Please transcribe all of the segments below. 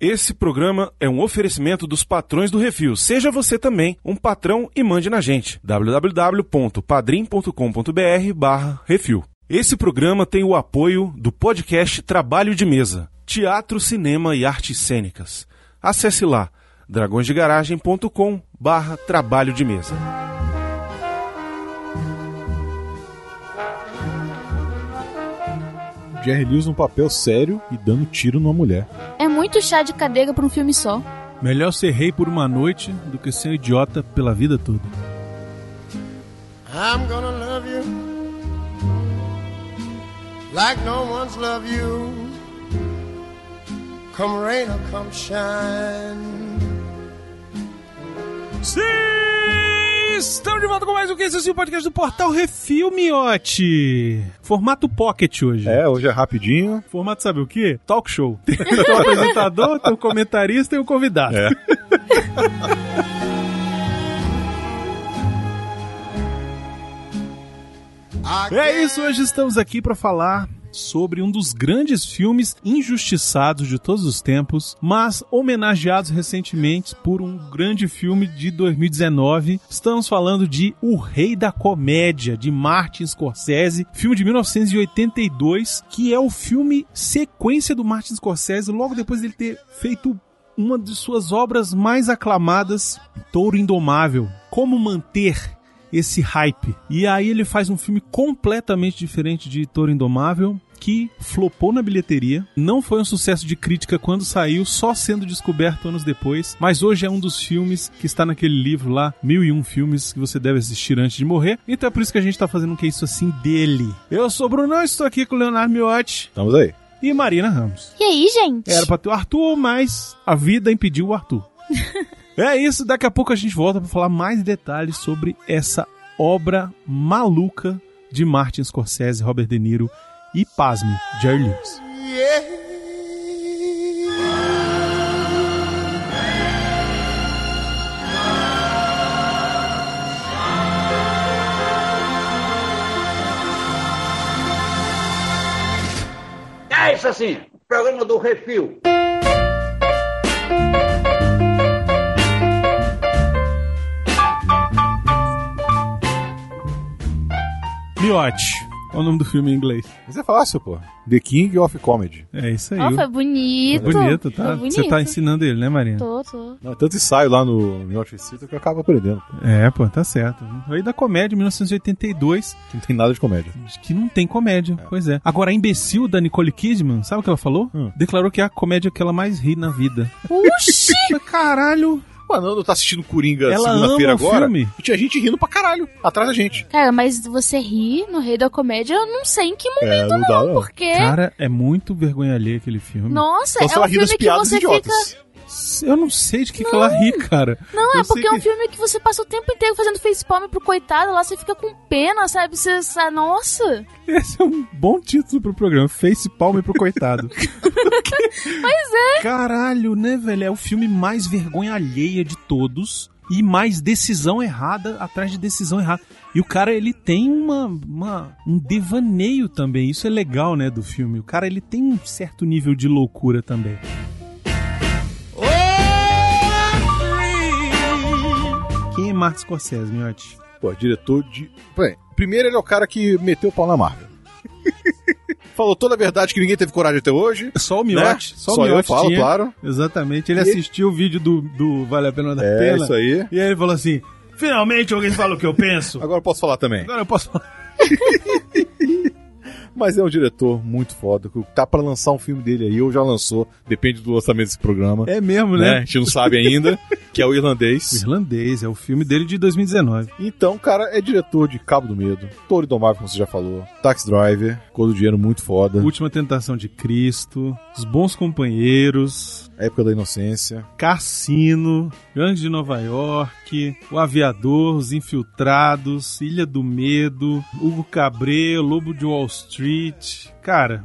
Esse programa é um oferecimento dos patrões do Refil. Seja você também um patrão e mande na gente. www.padrim.com.br barra Refil. Esse programa tem o apoio do podcast Trabalho de Mesa, Teatro, Cinema e Artes Cênicas. Acesse lá dragõesdegaragem.com barra Trabalho de Mesa. Jerry Lewis num papel sério e dando tiro numa mulher. É muito chá de cadeira pra um filme só. Melhor ser rei por uma noite do que ser um idiota pela vida toda. I'm gonna love you like no one's loved you. Come rain or come shine. Sim! Estamos de volta com mais um que esse é o podcast do Portal Refil Miote. Formato pocket hoje. É, hoje é rapidinho. Formato sabe o quê? Talk show. Tem o apresentador, tem o comentarista e o convidado. É. É isso, hoje estamos aqui para falar sobre um dos grandes filmes injustiçados de todos os tempos, mas homenageados recentemente por um grande filme de 2019. Estamos falando de O Rei da Comédia, de Martin Scorsese, filme de 1982, que é o filme sequência do Martin Scorsese, logo depois dele ter feito uma de suas obras mais aclamadas, Touro Indomável. Como manter esse hype. E aí ele faz um filme completamente diferente de Toro Indomável, que flopou na bilheteria, não foi um sucesso de crítica quando saiu, só sendo descoberto anos depois, mas hoje é um dos filmes que está naquele livro lá, Mil e Um Filmes que você deve assistir antes de morrer, então é por isso que a gente está fazendo um que isso assim dele. Eu sou o Bruno, estou aqui com o Leonardo Miotti Estamos aí. e Marina Ramos. E aí, gente? Era pra ter o Arthur, mas a vida impediu o Arthur. é isso, daqui a pouco a gente volta pra falar mais detalhes sobre essa obra maluca de Martin Scorsese, Robert De Niro e, pasme, Jerry Lewis. É isso assim, programa do Refil. Miote, qual é o nome do filme em inglês? Mas é fácil, pô. The King of Comedy. É isso aí. Ó, foi bonito. bonito, tá? Você tá ensinando ele, né, Marina? Tô, tô. Não, tanto ensaio lá no Miotti Cita que eu acabo aprendendo. pô. É, pô, tá certo. Rei da Comédia, 1982, Que não tem nada de comédia. que não tem comédia. Pois é. Agora, a imbecil da Nicole Kidman, sabe o que ela falou? Hum. Declarou que é a comédia que ela mais ri na vida. Oxi! Caralho! Mano, não tá assistindo Coringa segunda-feira agora? filme. E tinha gente rindo pra caralho, atrás da gente. Cara, mas você ri no Rei da Comédia, eu não sei em que É, momento não dá, não. porque... Cara, é muito vergonha alheia aquele filme. Nossa, Então se é um ela ri das filme que você idiotas. fica... Eu não sei de que, que ela ri, cara. Não, Eu é porque sei é um que- filme que você passa o tempo inteiro fazendo facepalm pro coitado, lá você fica com pena, sabe? Você, sabe? Nossa! Esse é um bom título pro programa. Face palme pro coitado. Pois é! Caralho, né, velho? É o filme mais vergonha alheia de todos. E mais decisão errada atrás de decisão errada. E o cara, ele tem uma, uma- um devaneio também. Isso é legal, né, do filme. O cara, ele tem um certo nível de loucura também. Martin Scorsese, miote? Pô, diretor de. Bem, primeiro ele é o cara que meteu o pau na Marvel. Falou toda a verdade que ninguém teve coragem até hoje. Só o Né? miote. Só, Só o eu miote falo, tinha. claro. Exatamente. Ele E- assistiu o vídeo do, do Vale a Pena da É, Pena. isso aí. E aí ele falou assim: finalmente alguém fala o que eu penso. Agora eu posso falar também. Agora eu posso falar. Mas é um diretor muito foda, que tá pra lançar um filme dele aí, ou já lançou, depende do lançamento desse programa. É mesmo, né? A né? gente não sabe ainda, que é o O irlandês. irlandês, é o filme dele de 2019. Então, cara, é diretor de Cabo do Medo, Touro Indomável, como você já falou, Taxi Driver, Cor do Dinheiro muito foda, Última Tentação de Cristo, Os Bons Companheiros, Época da Inocência. Cassino, Gangue de Nova York, O Aviador, Os Infiltrados, Ilha do Medo, Hugo Cabré, Lobo de Wall Street. Cara,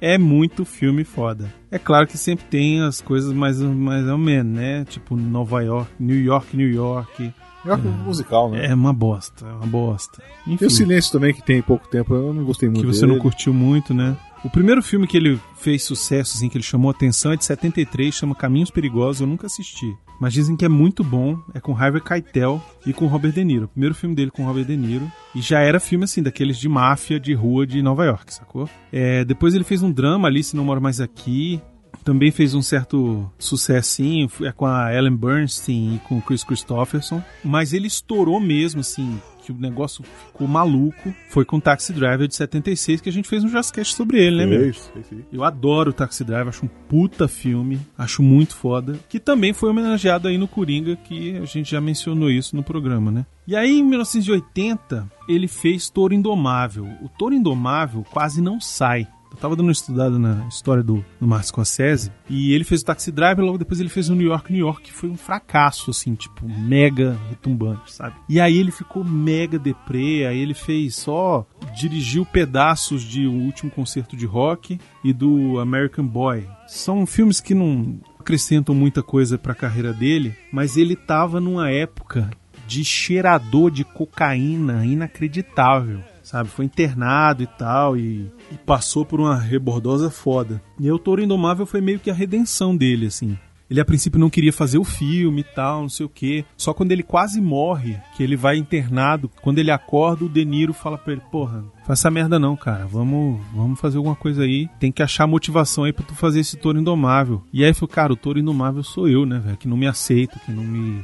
é muito filme foda. É claro que sempre tem as coisas mais, mais ou menos, né? Tipo Nova York, New York, New York. Melhor que um musical, né? É uma bosta, é uma bosta. Enfim, Tem o Silêncio também, que tem pouco tempo, eu não gostei muito que você dele. não curtiu muito, né? O primeiro filme que ele fez sucesso, assim, que ele chamou atenção é de 73, chama Caminhos Perigosos, eu nunca assisti. Mas dizem que é muito bom, é com Harvey Keitel e com Robert De Niro. O primeiro filme dele com Robert De Niro. E já era filme, assim, daqueles de máfia, de rua de Nova York, sacou? É, depois ele fez um drama ali, Se Não Moro Mais Aqui. Também fez um certo sucessinho, é com a Ellen Bernstein e com o Chris Christopherson. Mas ele estourou mesmo, assim, que o negócio ficou maluco. Foi com Taxi Driver de 76, que a gente fez um Jazzcast sobre ele, né, meu? Fez, fez. Eu adoro o Taxi Driver, acho um puta filme, acho muito foda. Que também foi homenageado aí no Coringa, que a gente já mencionou isso no programa, né? E aí, em 1980, ele fez Toro Indomável. O Toro Indomável quase não sai. Eu tava dando uma estudada na história do, do Martin Scorsese e ele fez o Taxi Driver, logo depois ele fez o New York, New York, que foi um fracasso, assim, tipo, mega retumbante, sabe? E aí ele ficou mega deprê, aí ele fez só, dirigiu pedaços de O Último Concerto de Rock e do American Boy. São filmes que não acrescentam muita coisa pra carreira dele, mas ele tava numa época de cheirador de cocaína inacreditável sabe? Foi internado e tal, e, e passou por uma rebordosa foda. E aí o Toro Indomável foi meio que a redenção dele, assim. Ele a princípio não queria fazer o filme e tal, não sei o quê. Só quando ele quase morre, que ele vai internado, quando ele acorda, o De Niro fala pra ele, porra, essa merda não, cara. Vamos, vamos fazer alguma coisa aí. Tem que achar motivação aí pra tu fazer esse touro indomável. E aí foi, cara, o touro indomável sou eu, né, velho? Que não me aceito, que não me.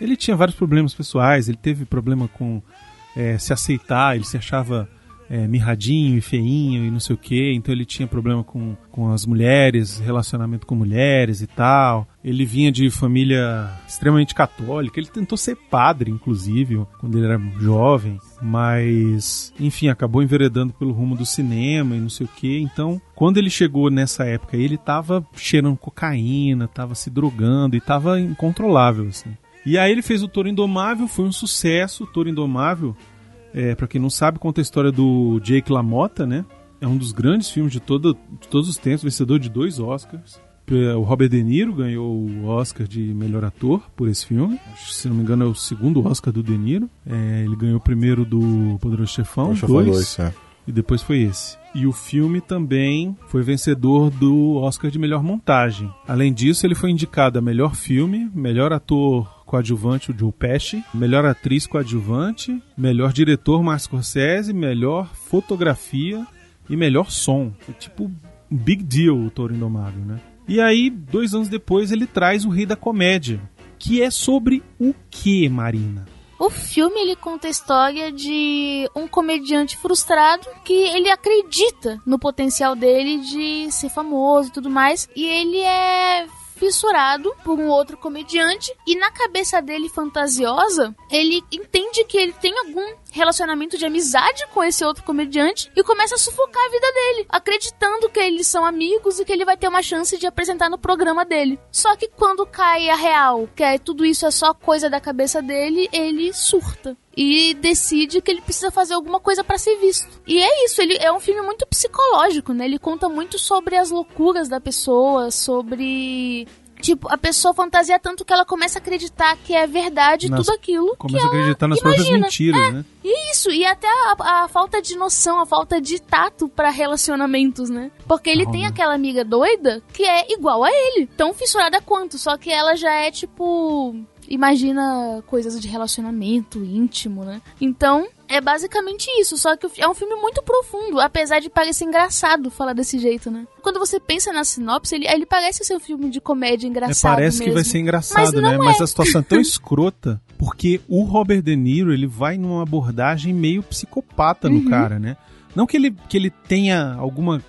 Ele tinha vários problemas pessoais, ele teve problema com é, se aceitar, ele se achava é, mirradinho e feinho e não sei o que, então ele tinha problema com, com as mulheres, relacionamento com mulheres e tal. Ele vinha de família extremamente católica, ele tentou ser padre, inclusive, quando ele era jovem, mas, enfim, acabou enveredando pelo rumo do cinema e não sei o que. Então, quando ele chegou nessa época, ele tava cheirando cocaína, tava se drogando e tava incontrolável, assim. E aí ele fez o Toro Indomável, foi um sucesso. O Toro Indomável, é, para quem não sabe, conta a história do Jake LaMotta, né? É um dos grandes filmes de, todo, de todos os tempos, vencedor de dois Oscars. O Robert De Niro ganhou o Oscar de melhor ator por esse filme. Se não me engano, é o segundo Oscar do De Niro. É, ele ganhou o primeiro do Poderoso Chefão, Poxa, dois, isso, é. e depois foi esse. E o filme também foi vencedor do Oscar de melhor montagem. Além disso, ele foi indicado a melhor filme, melhor ator coadjuvante, o Joe Pesci, melhor atriz coadjuvante, melhor diretor, Martin Scorsese, melhor fotografia e melhor som. Foi tipo um big deal o Toro Indomável, né? E aí, dois anos depois, ele traz o Rei da Comédia, que é sobre o que, Marina? O filme ele conta a história de um comediante frustrado que ele acredita no potencial dele de ser famoso e tudo mais, e ele é fissurado por um outro comediante e na cabeça dele fantasiosa, ele entende que ele tem algum relacionamento de amizade com esse outro comediante e começa a sufocar a vida dele, acreditando que eles são amigos e que ele vai ter uma chance de apresentar no programa dele. Só que quando cai a real, que é tudo isso é só coisa da cabeça dele, ele surta e decide que ele precisa fazer alguma coisa para ser visto. E é isso, ele é um filme muito psicológico, né? Ele conta muito sobre as loucuras da pessoa, sobre Tipo, a pessoa fantasia tanto que ela começa a acreditar que é verdade tudo aquilo. Começa a acreditar nas próprias imagina. mentiras, É, né? E isso, e até a, a falta de noção, a falta de tato pra relacionamentos, né? Porque ele Ah, tem aquela amiga doida que é igual a ele, tão fissurada quanto, só que ela já é tipo. Imagina coisas de relacionamento íntimo, né? Então, é basicamente isso, só que é um filme muito profundo, apesar de parecer engraçado falar desse jeito, né? Quando você pensa na sinopse, ele, ele parece ser um filme de comédia É, engraçado parece que mesmo. vai ser engraçado, Mas né? não Mas é. a situação é tão escrota porque o Robert De Niro ele vai numa abordagem meio psicopata no Uhum. cara, né? Não que ele, que ele tenha alguma.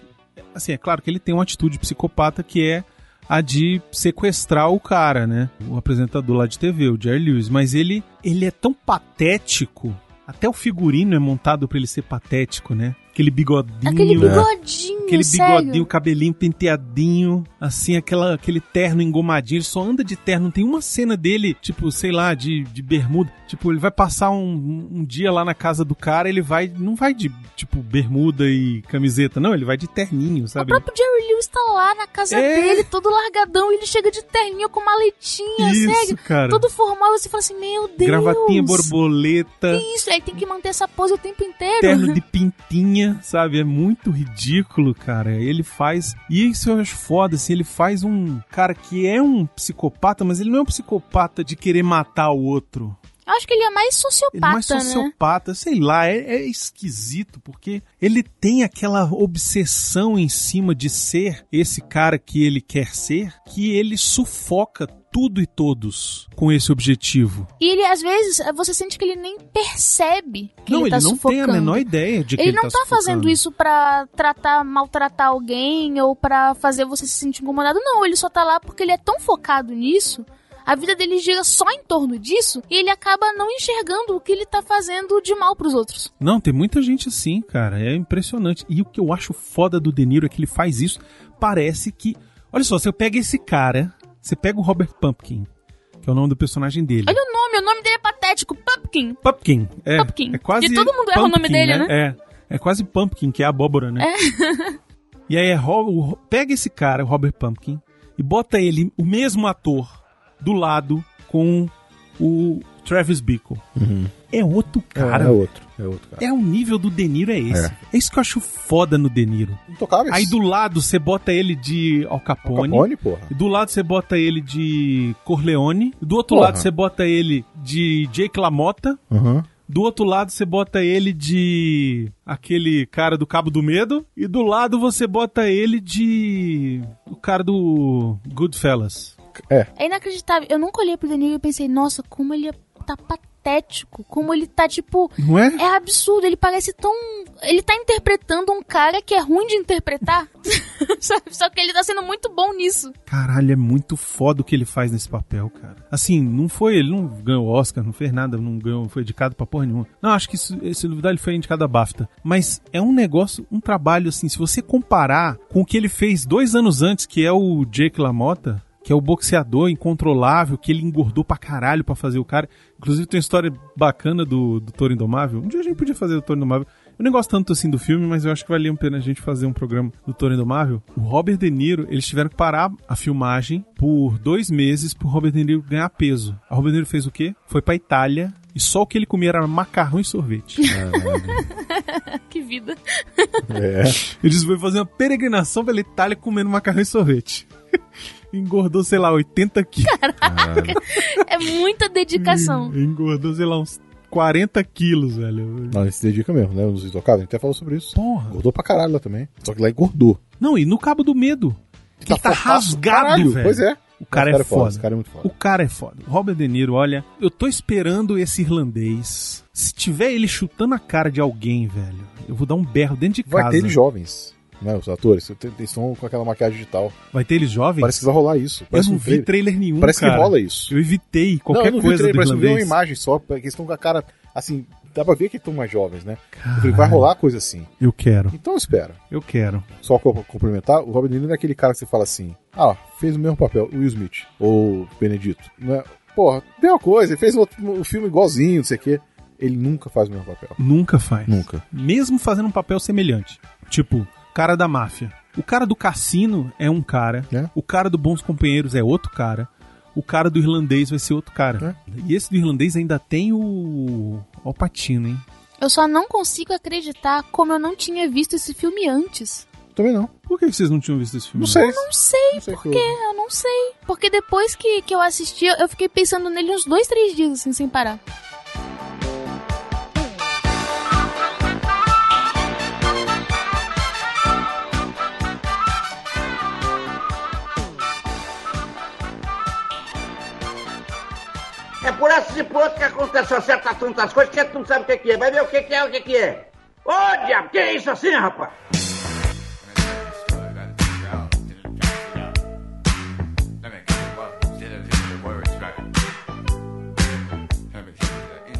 Assim, é claro que ele tem uma atitude psicopata que é a de sequestrar o cara, né? O apresentador lá de TV, o Jerry Lewis. Mas ele, ele é tão patético. Até o figurino é montado pra ele ser patético, né? Aquele bigodinho. Aquele né? bigodinho, Aquele sério. bigodinho, cabelinho penteadinho, assim, aquela, aquele terno engomadinho. Ele só anda de terno. Tem uma cena dele, tipo, sei lá, de, de bermuda. Tipo, ele vai passar um, um dia lá na casa do cara, ele vai. Não vai de, tipo, bermuda e camiseta, não. Ele vai de terninho, O sabe? próprio Jerry Lewis tá lá na casa É. dele, todo largadão, e ele chega de terninho com maletinha, Isso, sério. cara. Todo formal, você fala assim, meu Deus. Gravatinha borboleta, Isso, aí tem que manter essa pose o tempo inteiro. terno de pintinha. Sabe? É muito ridículo, cara. Ele faz. E isso eu acho foda, assim. Ele faz um cara que é um psicopata, mas ele não é um psicopata de querer matar o outro. Eu acho que ele é mais sociopata, Ele é mais né? sociopata, sei lá, é, é esquisito, porque ele tem aquela obsessão em cima de ser esse cara que ele quer ser, que ele sufoca tudo e todos com esse objetivo. E ele, às vezes, você sente que ele nem percebe que não, ele ele, tá não sufocando. tem a menor ideia de que Ele ele, não tá, fazendo sufocando. isso pra tratar, maltratar alguém ou pra fazer você se sentir incomodado. Não, ele só tá lá porque ele é tão focado nisso. A vida dele gira só em torno disso e ele acaba não enxergando o que ele tá fazendo de mal pros outros. Não, tem muita gente assim, cara. É impressionante. E o que eu acho foda do De Niro é que ele faz isso. Parece que. Olha só, você pega esse cara, você pega o Robert Pumpkin, que é o nome do personagem dele. Olha o nome, o nome dele é patético, Pumpkin. Pumpkin. É, Pumpkin. é quase. E todo mundo erra o nome pumpkin, dele, né? É. É quase Pumpkin, que é a abóbora, né? e aí é, pega esse cara, o Robert Pumpkin, e bota ele, o mesmo ator, do lado com o Travis Bickle. É outro cara. é outro, é outro cara. É o nível do De Niro é esse. É. isso que eu acho foda no De Niro. Intocáveis. Aí do lado você bota ele de Al Al Capone. Capone, porra. E do lado você bota ele de Corleone. E do outro Porra. lado você bota ele de Jake LaMotta. Aham. Do outro lado você bota ele de aquele cara do Cabo do Medo. E do lado você bota ele de o cara do Goodfellas. É. É inacreditável. Eu nunca olhei pro De Niro e pensei, nossa, como ele tá patético. Como ele tá, tipo... Não é? É absurdo, ele parece tão. Ele tá interpretando um cara que é ruim de interpretar. Sabe? Só que ele tá sendo muito bom nisso. Caralho, é muito foda o que ele faz nesse papel, cara. Assim, não foi, ele não ganhou Oscar, não fez nada, não ganhou, foi indicado pra porra nenhuma. Não, acho que isso, esse duvidar ele foi indicado a BAFTA. Mas é um negócio, um trabalho assim, se você comparar com o que ele fez dois anos antes, que é o Jake LaMotta, que é o boxeador incontrolável, que ele engordou pra caralho pra fazer o cara. Inclusive tem uma história bacana do, do Toro Indomável. Um dia a gente podia fazer o Toro Indomável. Eu nem gosto tanto assim do filme, mas eu acho que valia a pena a gente fazer um programa do Toro Indomável. O Robert De Niro, eles tiveram que parar a filmagem por dois meses pro Robert De Niro ganhar peso. A Robert De Niro fez o quê? Foi pra Itália e só o que ele comia era macarrão e sorvete. Que vida. É. Eles foi fazer uma peregrinação pela Itália comendo macarrão e sorvete. Engordou, sei lá, 80 quilos. É muita dedicação. Engordou, sei lá, uns 40 quilos, velho. Não, ele se dedica mesmo, né? Nos Intocáveis, a gente até falou sobre isso. Porra. Engordou pra caralho lá também. Só que lá engordou. Não, e no Cabo do Medo. Que ele tá fortaço, rasgado, caralho. velho. Pois é. O cara, Esse é foda. Esse cara é muito foda. O cara é foda. O Robert De Niro, olha, eu tô esperando esse irlandês. Se tiver ele chutando a cara de alguém, velho, eu vou dar um berro dentro de Vai casa. ter eles jovens, né? Os atores. Eles estão com aquela maquiagem digital. Vai ter eles jovens? Parece que vai rolar isso. eu Parece não um vi trailer. trailer nenhum, Parece cara. que rola isso. Eu evitei não, qualquer eu não vi coisa trailer, do parece que eu vi uma irlandês. imagem só, porque eles estão com a cara, assim, dá pra ver que estão mais jovens, né? Eu falei, vai rolar coisa assim. Eu quero, Então espera. eu quero. Só pra complementar, o De Niro é aquele cara que você fala assim, ah, fez o mesmo papel, o Will Smith, ou Benedito. Não é? Porra, mesma coisa, ele fez o um filme igualzinho, não sei o quê. Ele nunca faz o mesmo papel. Nunca faz. Nunca. Mesmo fazendo um papel semelhante. Tipo, cara da máfia. O cara do cassino é um cara. É. O cara do Bons Companheiros é outro cara. O cara do irlandês vai ser outro cara. E esse do irlandês ainda tem o. Al Pacino, hein? Eu só não consigo acreditar como eu não tinha visto esse filme antes. Também não. Por que vocês não tinham visto esse filme? Não sei. Não sei Não sei por que quê, eu não sei. Porque depois que, que eu assisti, eu fiquei pensando nele uns dois, três dias, assim, sem parar. É por essas e por outras que acontecem certas tantas coisas que a gente não sabe o que, que é. Vai ver o que, que é, o que, que é. Ô, diabo, que é isso assim, rapaz?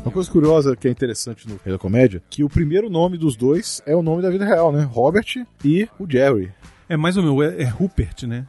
Uma coisa curiosa que é interessante no Rei da Comédia, que o primeiro nome dos dois é o nome da vida real, né? Robert e o Jerry. É mais ou menos, é, é Rupert, né?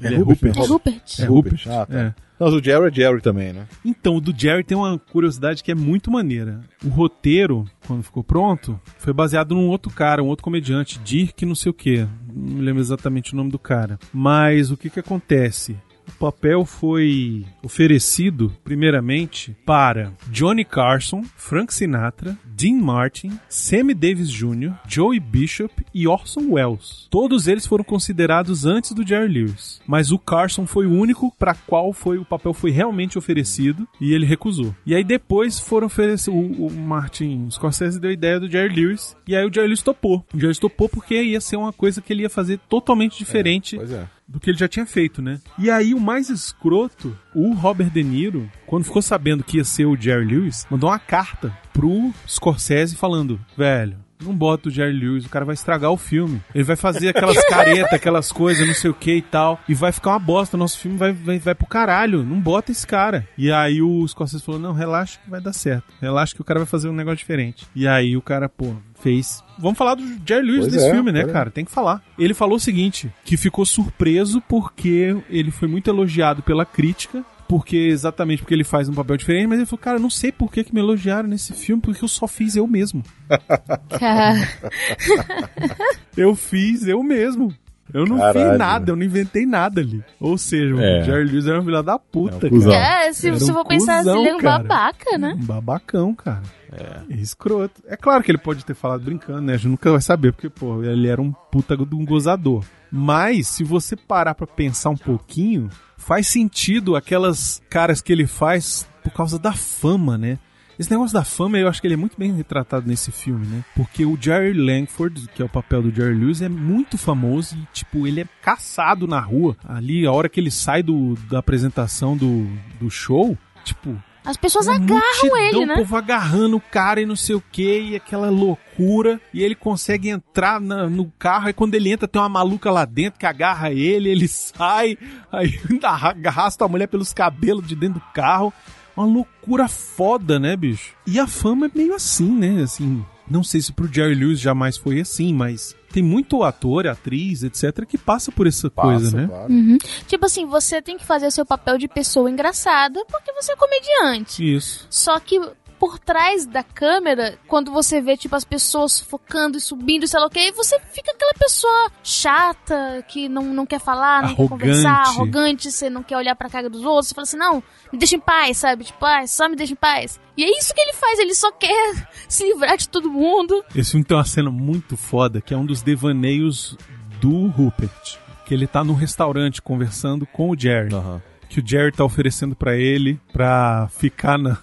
Ele É Rupert? É Rupert. É Rupert. Ah, tá. É. Mas o Jerry é Jerry também, né? Então, o do Jerry tem uma curiosidade que é muito maneira. O roteiro, quando ficou pronto, foi baseado num outro cara, um outro comediante, Dirk não sei o quê. Não me lembro exatamente o nome do cara. Mas o que que acontece? O papel foi oferecido, primeiramente, para Johnny Carson, Frank Sinatra, Dean Martin, Sammy Davis Jr., Joey Bishop e Orson Welles. Todos eles foram considerados antes do Jerry Lewis, mas o Carson foi o único para qual foi o papel foi realmente oferecido e ele recusou. E aí depois foram oferecer o, o Martin Scorsese deu a ideia do Jerry Lewis e aí o Jerry Lewis topou. O Jerry Lewis topou porque ia ser uma coisa que ele ia fazer totalmente diferente Pois é. Do que ele já tinha feito, né? E aí o mais escroto, o Robert De Niro, quando ficou sabendo que ia ser o Jerry Lewis, mandou uma carta pro Scorsese falando, velho, não bota o Jerry Lewis, o cara vai estragar o filme. Ele vai fazer aquelas caretas, aquelas coisas, não sei o que e tal. E vai ficar uma bosta. Nosso filme vai, vai, vai pro caralho. Não bota esse cara. E aí o Scorsese falou: não, relaxa que vai dar certo. Relaxa que o cara vai fazer um negócio diferente. E aí o cara, pô, fez. Vamos falar do Jerry Lewis Pois desse é, filme, né, cara? Tem que falar. Ele falou o seguinte: que ficou surpreso porque ele foi muito elogiado pela crítica. Porque exatamente porque ele faz um papel diferente, mas ele falou, cara, não sei por que, que me elogiaram nesse filme, porque eu só fiz eu mesmo. Eu fiz eu mesmo. Eu não fiz Caralho. nada, eu não inventei nada ali. Ou seja, É. o Jerry Lewis era um filho da puta, É um cara. é, se Era você um for pensar assim, cuzão, ele é um babaca, né? Um babacão, cara. É. Escroto. É claro que ele pode ter falado brincando, né? A gente nunca vai saber, porque, pô, ele era um puta de um gozador. Mas, se você parar pra pensar um pouquinho, faz sentido aquelas caras que ele faz por causa da fama, né? Esse negócio da fama, eu acho que ele é muito bem retratado nesse filme, né? Porque o Jerry Langford, que é o papel do Jerry Lewis, é muito famoso e, tipo, ele é caçado na rua. Ali, a hora que ele sai do, da apresentação do, do show, tipo, As pessoas uma agarram multidão, ele, O né? povo agarrando o cara e não sei o que, e aquela loucura. E ele consegue entrar na- no carro, e quando ele entra, tem uma maluca lá dentro que agarra ele, ele sai, aí arra- arrasta a mulher pelos cabelos de dentro do carro. Uma loucura foda, né, bicho? E a fama é meio assim, né? Assim, não sei se pro Jerry Lewis jamais foi assim, mas tem muito ator, atriz, etc, que passa por essa Passa, coisa, né? claro. Uhum. Tipo assim, você tem que fazer seu papel de pessoa engraçada porque você é comediante. Isso. Só que por trás da câmera, quando você vê, tipo, as pessoas focando e subindo, sei lá o que, você fica aquela pessoa chata, que não, não quer falar, não Arrogante. quer conversar, arrogante, você não quer olhar pra cara dos outros, você fala assim, não, me deixa em paz, sabe? Tipo, ah, só me deixa em paz. E é isso que ele faz, ele só quer se livrar de todo mundo. Esse filme tem uma cena muito foda, que é um dos devaneios do Rupert. Que ele tá num restaurante conversando com o Jerry. Aham. Que o Jerry tá oferecendo pra ele pra ficar na,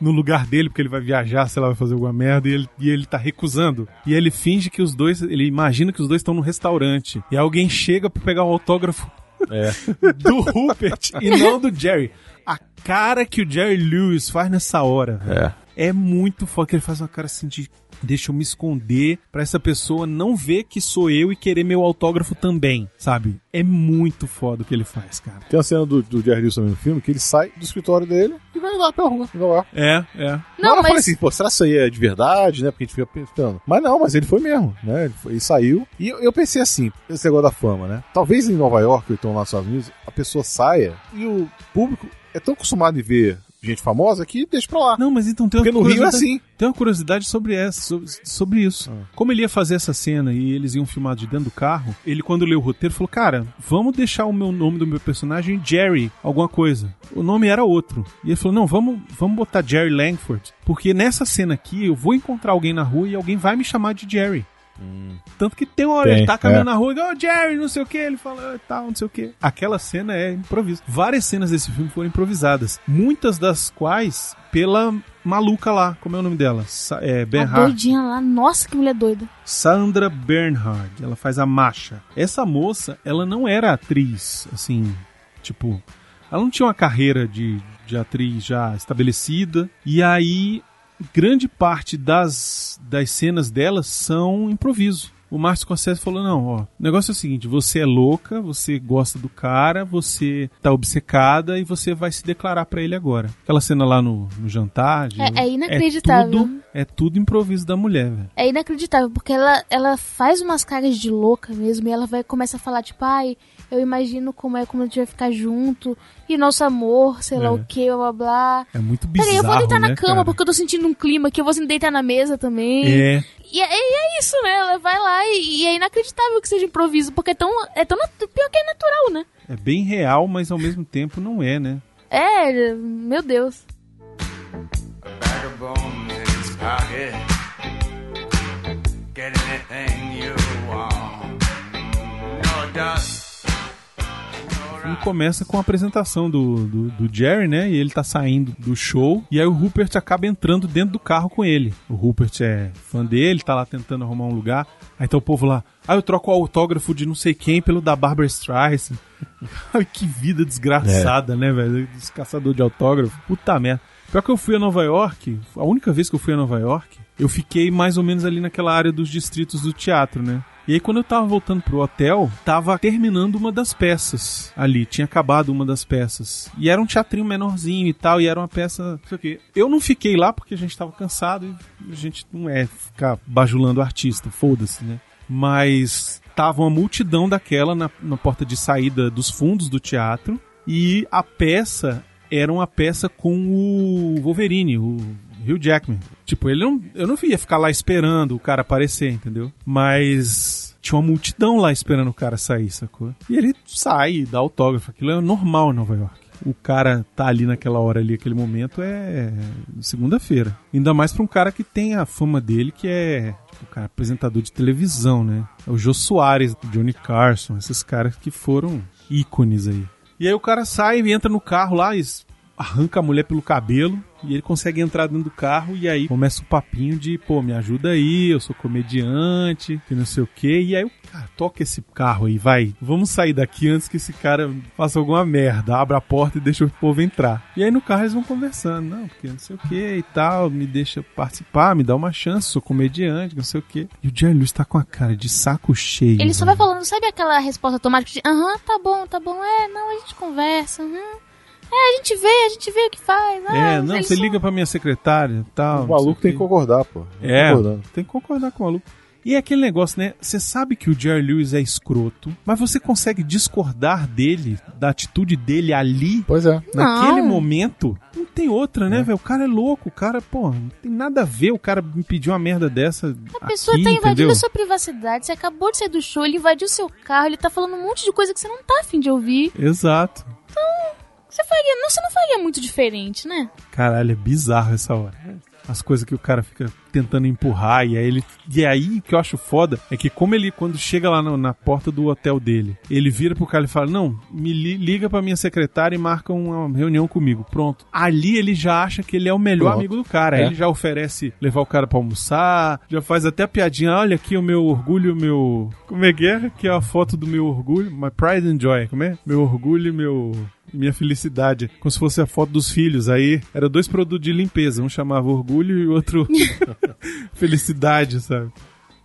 no lugar dele, porque ele vai viajar, sei lá, vai fazer alguma merda, e ele, e ele tá recusando. E ele finge que os dois, ele imagina que os dois estão no restaurante. E alguém chega pra pegar o autógrafo É. do Rupert e não do Jerry. A cara que o Jerry Lewis faz nessa hora, É. é muito foda. Que ele faz uma cara assim de. Deixa eu me esconder pra essa pessoa não ver que sou eu e querer meu autógrafo também, sabe? É muito foda o que ele faz, cara. Tem uma cena do, do Jerry Lewis também no filme que ele sai do escritório dele e vai lá pela rua. Igual lá. É, é. Não, Não, eu falei mas assim, pô, será que isso aí é de verdade, né? Porque a gente fica pensando. Mas não, mas ele foi mesmo, né? Ele, foi- ele saiu. E eu, eu pensei assim, esse negócio da fama, né? Talvez em Nova York, ou então lá nos Estados Unidos, a pessoa saia e o público é tão acostumado em ver gente famosa que deixa pra lá. Não, mas então tem uma Porque no Rio é assim. Tem uma curiosidade sobre essa, sobre, sobre isso. Ah. Como ele ia fazer essa cena e eles iam filmar de dentro do carro, ele quando leu o roteiro falou: "Cara, vamos deixar o meu nome do meu personagem Jerry, alguma coisa". O nome era outro. E ele falou: "Não, vamos, vamos botar Jerry Langford, porque nessa cena aqui eu vou encontrar alguém na rua e alguém vai me chamar de Jerry". Tanto que tem uma hora, Tem, ele tá caminhando é. na rua e ô Jerry, não sei o que, ele fala "Ah, tal, não sei o que. Aquela cena é improviso. Várias cenas desse filme foram improvisadas, muitas das quais pela maluca lá, como é o nome dela? Sa é, a Bernhard. doidinha lá, nossa, que mulher doida. Sandra Bernhard, ela faz a Masha. Essa moça, ela não era atriz, assim, tipo, ela não tinha uma carreira de, de atriz já estabelecida. E aí, grande parte das, das cenas dela são improviso. O Márcio Scorsese falou: não, ó, o negócio é o seguinte: você é louca, você gosta do cara, você tá obcecada e você vai se declarar pra ele agora. Aquela cena lá no, no jantar. de- É- é inacreditável. tudo, é tudo improviso da mulher, velho. É inacreditável, porque ela, ela faz umas caras de louca mesmo, e ela vai começa a falar, tipo, ai, eu imagino como é como a gente vai ficar junto, e nosso amor, sei lá É. o que, blá blá blá. É muito bizarro, Peraí, eu vou deitar né, na cama, cara? porque eu tô sentindo um clima aqui, eu vou deitar na mesa também. É, E, é, e é isso, né? Ela vai lá e, e é inacreditável que seja improviso, porque é tão. É tão pior que é natural, né? É bem real, mas ao mesmo tempo não é, né? É, meu Deus. Começa com a apresentação do, do, do Jerry, né? E ele tá saindo do show. E aí o Rupert acaba entrando dentro do carro com ele. O Rupert é fã dele, tá lá tentando arrumar um lugar. Aí tá o povo lá. Ah, eu troco o autógrafo de não sei quem pelo da Barbara Streisand. Que vida desgraçada, né, velho? Esse caçador de autógrafo. Puta merda. Pior que eu fui a Nova York, a única vez que eu fui a Nova York, eu fiquei mais ou menos ali naquela área dos distritos do teatro, né? E aí, quando eu tava voltando pro hotel, tava terminando uma das peças ali. Tinha acabado uma das peças. E era um teatrinho menorzinho e tal, e era uma peça. Não sei o quê. Eu não fiquei lá porque a gente tava cansado e a gente não é ficar bajulando o artista, foda-se, né? Mas tava uma multidão daquela na, na porta de saída dos fundos do teatro. E a peça era uma peça com o Wolverine, o Hugh Jackman. Tipo, ele não, eu não ia ficar lá esperando o cara aparecer, entendeu? Mas tinha uma multidão lá esperando o cara sair, sacou? E ele sai dá autógrafo. Aquilo é normal em Nova York. O cara tá ali naquela hora ali, aquele momento é segunda-feira. Ainda mais pra um cara que tem a fama dele, que é tipo, o cara apresentador de televisão, né? É o Jô Soares, Johnny Carson, esses caras que foram ícones aí. E aí o cara sai e entra no carro lá e arranca a mulher pelo cabelo e ele consegue entrar dentro do carro e aí começa o papinho de, pô, me ajuda aí, eu sou comediante, que não sei o que. E aí o cara toca esse carro aí, vai, vamos sair daqui antes que esse cara faça alguma merda, abra a porta e deixa o povo entrar. E aí no carro eles vão conversando, não, porque não sei o que e tal, me deixa participar, me dá uma chance, sou comediante, não sei o que. E o Jerry Lewis tá com a cara de saco cheio. Ele só vai falando, sabe aquela resposta automática de aham, tá bom, tá bom, é, não, a gente conversa, aham. É, a gente vê, a gente vê o que faz. Ah, É, não, você são- liga pra minha secretária e tal. O maluco tem que concordar, pô. É, Concordando. tem que concordar com o maluco. E é aquele negócio, né? Você sabe que o Jerry Lewis é escroto, mas você consegue discordar dele, da atitude dele ali, Pois é. naquele Não. momento. Não tem outra, né, velho? O cara é louco, o cara, pô, não tem nada a ver o cara me pedir uma merda dessa. A pessoa aqui, tá invadindo entendeu? a sua privacidade, você acabou de sair do show, ele invadiu seu carro, ele tá falando um monte de coisa que você não tá afim de ouvir. Exato. Você faria, não, você não faria muito diferente, né? Caralho, é bizarro essa hora. As coisas que o cara fica tentando empurrar e aí ele. E aí o que eu acho foda é que como ele, quando chega lá no- na porta do hotel dele, ele vira pro cara e fala: Não, me li- liga pra minha secretária e marca uma reunião comigo. Pronto. Ali ele já acha que ele é o melhor Pronto. amigo do cara. Aí É. Ele já oferece levar o cara pra almoçar, já faz até a piadinha: olha aqui o meu orgulho, meu. Como é que é? Aqui é a foto do meu orgulho. My pride and joy. Como é? Meu orgulho e meu minha felicidade, como se fosse a foto dos filhos. Aí era dois produtos de limpeza, um chamava orgulho e o outro felicidade, sabe?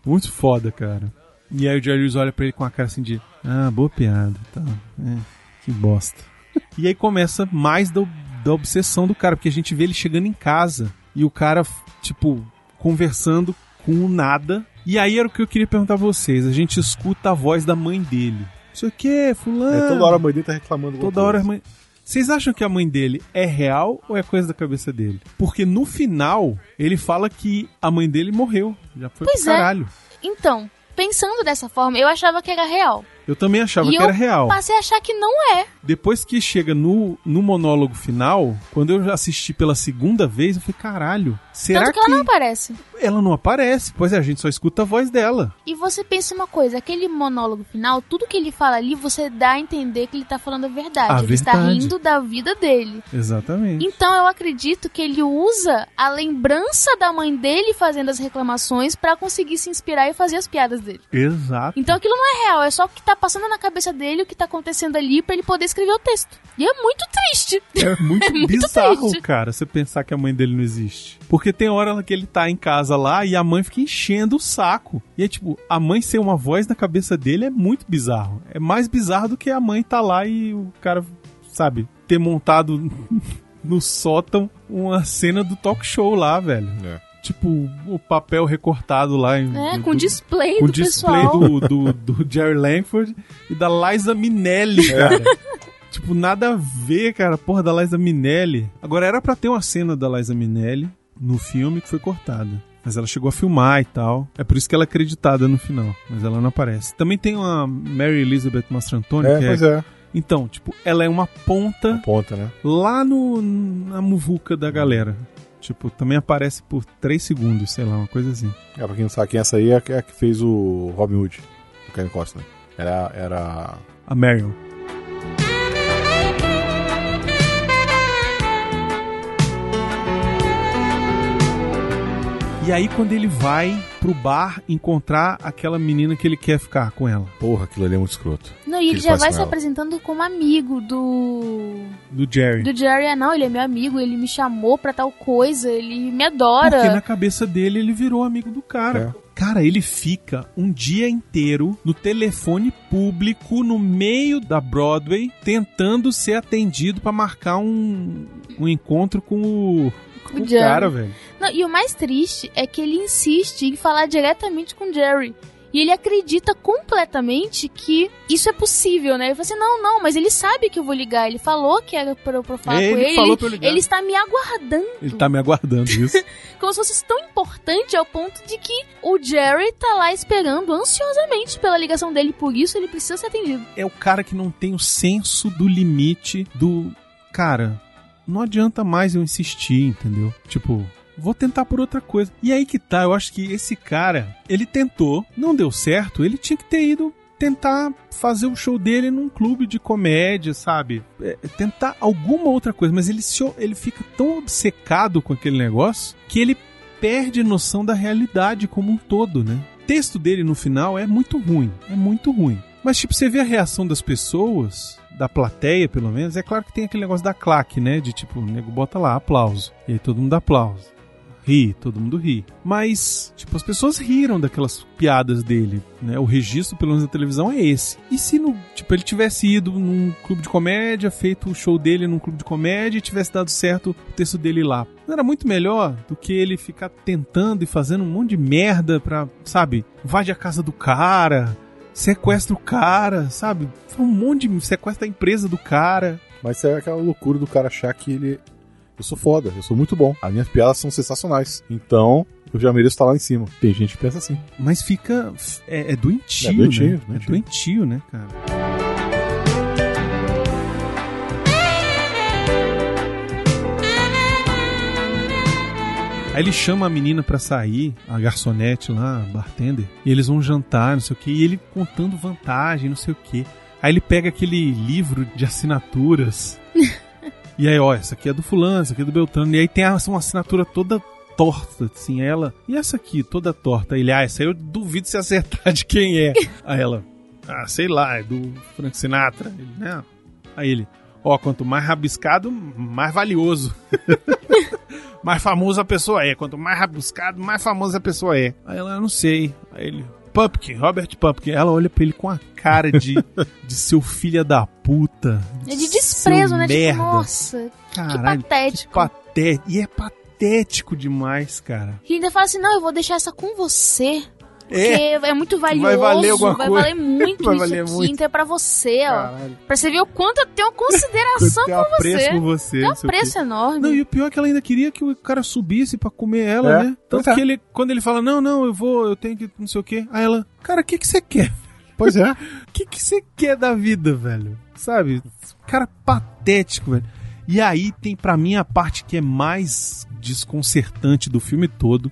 Muito foda, cara. E aí o Jerry Lewis olha pra ele com a cara assim de, ah, boa piada, tá? É, que bosta. E aí começa mais da, da obsessão do cara, porque a gente vê ele chegando em casa e o cara, tipo, conversando com o nada. E aí era o que eu queria perguntar pra vocês. A gente escuta a voz da mãe dele. Não sei o que, fulano. É, toda hora a mãe dele tá reclamando. Toda hora a coisa. mãe. Vocês acham que a mãe dele é real ou é coisa da cabeça dele? Porque no final, ele fala que a mãe dele morreu. Já foi Pois pro é. caralho. Então, pensando dessa forma, eu achava que era real. Eu também achava e que era real. passei a achar que não é. Depois que chega no, no monólogo final, quando eu já assisti pela segunda vez, eu falei, caralho, será Tanto que ela não aparece. ela não aparece? Pois é, a gente só escuta a voz dela. E você pensa uma coisa, aquele monólogo final, tudo que ele fala ali, você dá a entender que ele tá falando a verdade. A ele está verdade. rindo da vida dele. Exatamente. Então eu acredito que ele usa a lembrança da mãe dele fazendo as reclamações pra conseguir se inspirar e fazer as piadas dele. Exato. Então aquilo não é real, é só o que tá passando na cabeça dele, o que tá acontecendo ali pra ele poder escrever o texto. E é muito triste. É muito, muito bizarro, triste. cara, você pensar que a mãe dele não existe. Porque tem hora que ele tá em casa lá e a mãe fica enchendo o saco. E é tipo, a mãe ser uma voz na cabeça dele é muito bizarro. É mais bizarro do que a mãe tá lá e o cara, sabe, ter montado no sótão uma cena do talk show lá, velho. É. Tipo, o papel recortado lá em. É, do- com display com do display pessoal. do, do, do Jerry Langford e da Liza Minnelli, cara. Tipo, nada a ver, cara. Porra, da Liza Minnelli. Agora, era pra ter uma cena da Liza Minnelli no filme que foi cortada. Mas ela chegou a filmar e tal. É por isso que ela é acreditada no final. Mas ela não aparece. Também tem uma Mary Elizabeth Mastrantoni, É, que, pois é, é. Então, tipo, ela é uma ponta Ponta, né? lá no, na muvuca da galera. Tipo, também aparece por 3 segundos, sei lá, uma coisa assim. É, pra quem não sabe quem é essa aí, é a que- é a que fez o Robin Hood, o Kevin Costner. Era, era A Marion. E aí, quando ele vai pro bar encontrar aquela menina que ele quer ficar com ela, Porra, aquilo ali é muito escroto. Não, e ele ele já vai se ela? apresentando como amigo do. do Jerry. Do Jerry. Ah, não, ele é meu amigo, ele me chamou pra tal coisa, ele me Porque adora. na cabeça dele ele virou amigo do cara. É. Cara, ele fica um dia inteiro no telefone público no meio da Broadway tentando ser atendido pra marcar um, um encontro com o, com o Jerry. cara, velho. Não, e o mais triste é que ele insiste em falar diretamente com o Jerry. E ele acredita completamente que isso é possível, né? Ele fala assim, não, não, mas ele sabe que eu vou ligar. Ele falou que era pra eu, falar É, com ele ele. falou ele, pra eu ligar. ele está me aguardando. Ele tá me aguardando isso. Como se fosse tão importante ao ponto de que o Jerry tá lá esperando ansiosamente pela ligação dele. Por isso ele precisa ser atendido. é o cara que não tem o senso do limite do. Cara, não adianta mais eu insistir, entendeu? Tipo, vou tentar por outra coisa. E aí que tá, eu acho que esse cara, ele tentou, não deu certo, ele tinha que ter ido tentar fazer o show dele num clube de comédia, sabe? É, tentar alguma outra coisa, mas ele, se, ele fica tão obcecado com aquele negócio que ele perde noção da realidade como um todo, né? O texto dele no final é muito ruim, é muito ruim. Mas, tipo, você vê a reação das pessoas, da plateia, pelo menos, é claro que tem aquele negócio da claque, né? De tipo, o nego bota lá, aplauso. E aí todo mundo dá aplauso. Ri, todo mundo ri. Mas, tipo, as pessoas riram daquelas piadas dele, né? O registro, pelo menos na televisão, é esse. E se, no, tipo, ele tivesse ido num clube de comédia, feito o show dele num clube de comédia e tivesse dado certo o texto dele lá? Não era muito melhor do que ele ficar tentando e fazendo um monte de merda pra, sabe, invade a casa do cara, sequestra o cara, sabe? Foi um monte de sequestra a empresa do cara. Mas é aquela loucura do cara achar que ele. Eu sou foda, eu sou muito bom. As minhas piadas são sensacionais. Então, eu já mereço estar lá em cima. Tem gente que pensa assim. Mas fica. É, é doentio, É doentio, né? doentio. É doentio, né, cara? Aí ele chama a menina pra sair, a garçonete lá, a bartender, e eles vão jantar, não sei o que, e ele contando vantagem, não sei o que. Aí ele pega aquele livro de assinaturas. e aí, ó, essa aqui é do fulano, essa aqui é do Beltrano. E aí tem uma assinatura toda torta, assim, ela. E essa aqui, toda torta. Ele, ah, essa aí eu duvido se acertar de quem é. aí ela, ah, sei lá, é do Frank Sinatra. Ele, não. Aí ele, ó, quanto mais rabiscado, mais valioso. mais famoso a pessoa é. Quanto mais rabiscado, mais famosa a pessoa é. Aí ela, eu não sei. Aí ele, Pumpkin, Robert Pumpkin. Ela olha pra ele com a cara de, de seu filho da puta. É de desprezo, né? Merda. Tipo, nossa, Caralho, que patético. que patético. E é patético demais, cara. E ainda fala assim, não, eu vou deixar essa com você. Porque É. é, muito valioso, Vai valer alguma vai coisa. valer muito Vai isso valer aqui, muito. então é pra você, ó. Caralho. Pra você ver o quanto eu tenho consideração Tem por apreço você. por você. Tem um preço enorme. Não, e o pior é que ela ainda queria que o cara subisse pra comer ela, É, né? Tanto pois é. que ele, quando ele fala, não, não, eu vou, eu tenho que, não sei o quê. Aí ela, cara, o que que você quer? Pois é. O que que você quer da vida, velho? Sabe? Cara patético, velho. E aí tem pra mim a parte que é mais desconcertante do filme todo,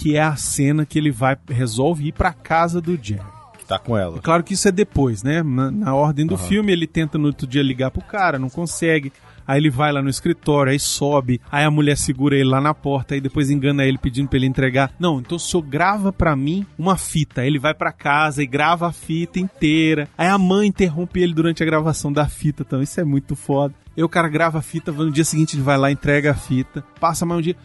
que é a cena que ele vai resolve ir pra casa do Jerry. Tá com ela. Claro que isso é depois, né? Na, na ordem do Aham. filme, ele tenta no outro dia ligar pro cara, não consegue. Aí ele vai lá no escritório, aí sobe, aí a mulher segura ele lá na porta, aí depois engana ele pedindo pra ele entregar. Não, então o senhor grava pra mim uma fita. Aí ele vai pra casa e grava a fita inteira. Aí a mãe interrompe ele durante a gravação da fita também. Isso é muito foda. Aí o cara grava a fita, no dia seguinte ele vai lá, entrega a fita, passa mais um dia.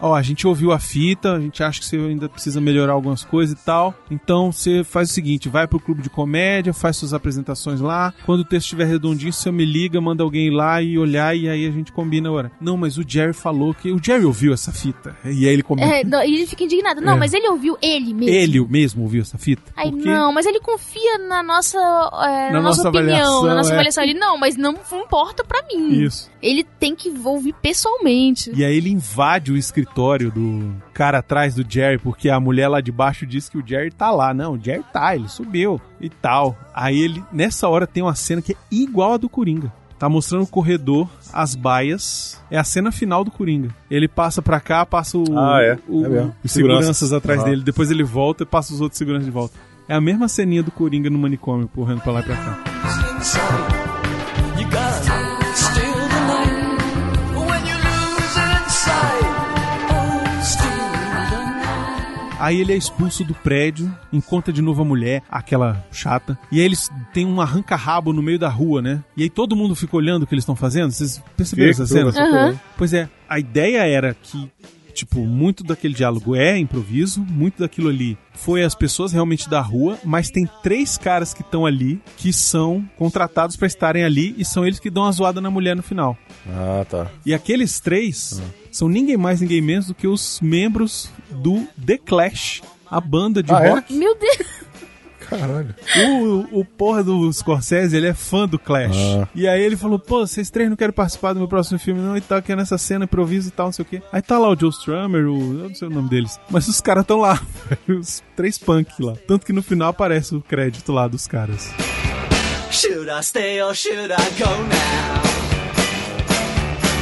Ó, a gente ouviu a fita, a gente acha que você ainda precisa melhorar algumas coisas e tal. Então você faz o seguinte: vai pro clube de comédia, faz suas apresentações lá. Quando o texto estiver redondinho, você me liga, manda alguém lá e olhar, e aí a gente combina a hora. Não, mas o Jerry falou que. O Jerry ouviu essa fita. E aí ele comenta. É, não, e ele fica indignado. Não, É. mas ele ouviu ele mesmo. Ele mesmo ouviu essa fita? Aí, Porque- não, mas ele confia na nossa, é, na Na nossa nossa opinião, na nossa é. avaliação. Ele, não, mas não importa pra sozinho. Isso. Ele tem que ouvir pessoalmente. E aí ele invade o escritório do cara atrás do Jerry, porque a mulher lá de baixo diz que o Jerry tá lá. Não, o Jerry tá, ele subiu e tal. Aí ele, nessa hora, tem uma cena que é igual a do Coringa. Tá mostrando o corredor, as baias. É a cena final do Coringa. Ele passa pra cá, passa o, Ah, é. o- É os seguranças Segurança. atrás Aham. dele. Depois ele volta e passa os outros seguranças de volta. É a mesma ceninha do Coringa no manicômio, correndo pra lá e pra cá. Aí ele é expulso do prédio, encontra de novo a mulher, aquela chata, e aí eles têm um arranca-rabo no meio da rua, né? E aí todo mundo fica olhando o que eles estão fazendo. Vocês perceberam essa cena? Aham. Pois é, a ideia era que, tipo, muito daquele diálogo é improviso, muito daquilo ali foi as pessoas realmente da rua, mas tem três caras que estão ali que são contratados pra estarem ali e são eles que dão a zoada na mulher no final. Ah, tá. E aqueles três são ninguém mais, ninguém menos do que os membros do The Clash, a banda de Ah, é? rock. Meu Deus. Caralho. O, o porra do Scorsese, ele é fã do Clash. Ah. E aí ele falou, pô, vocês três não querem participar do meu próximo filme não e tal, que é nessa cena, improviso e tal, não sei o quê. Aí tá lá o Joe Strummer, o... eu não sei o nome deles. Mas os caras estão lá, os três punk lá. Tanto que no final aparece o crédito lá dos caras. Should I stay or should I go now?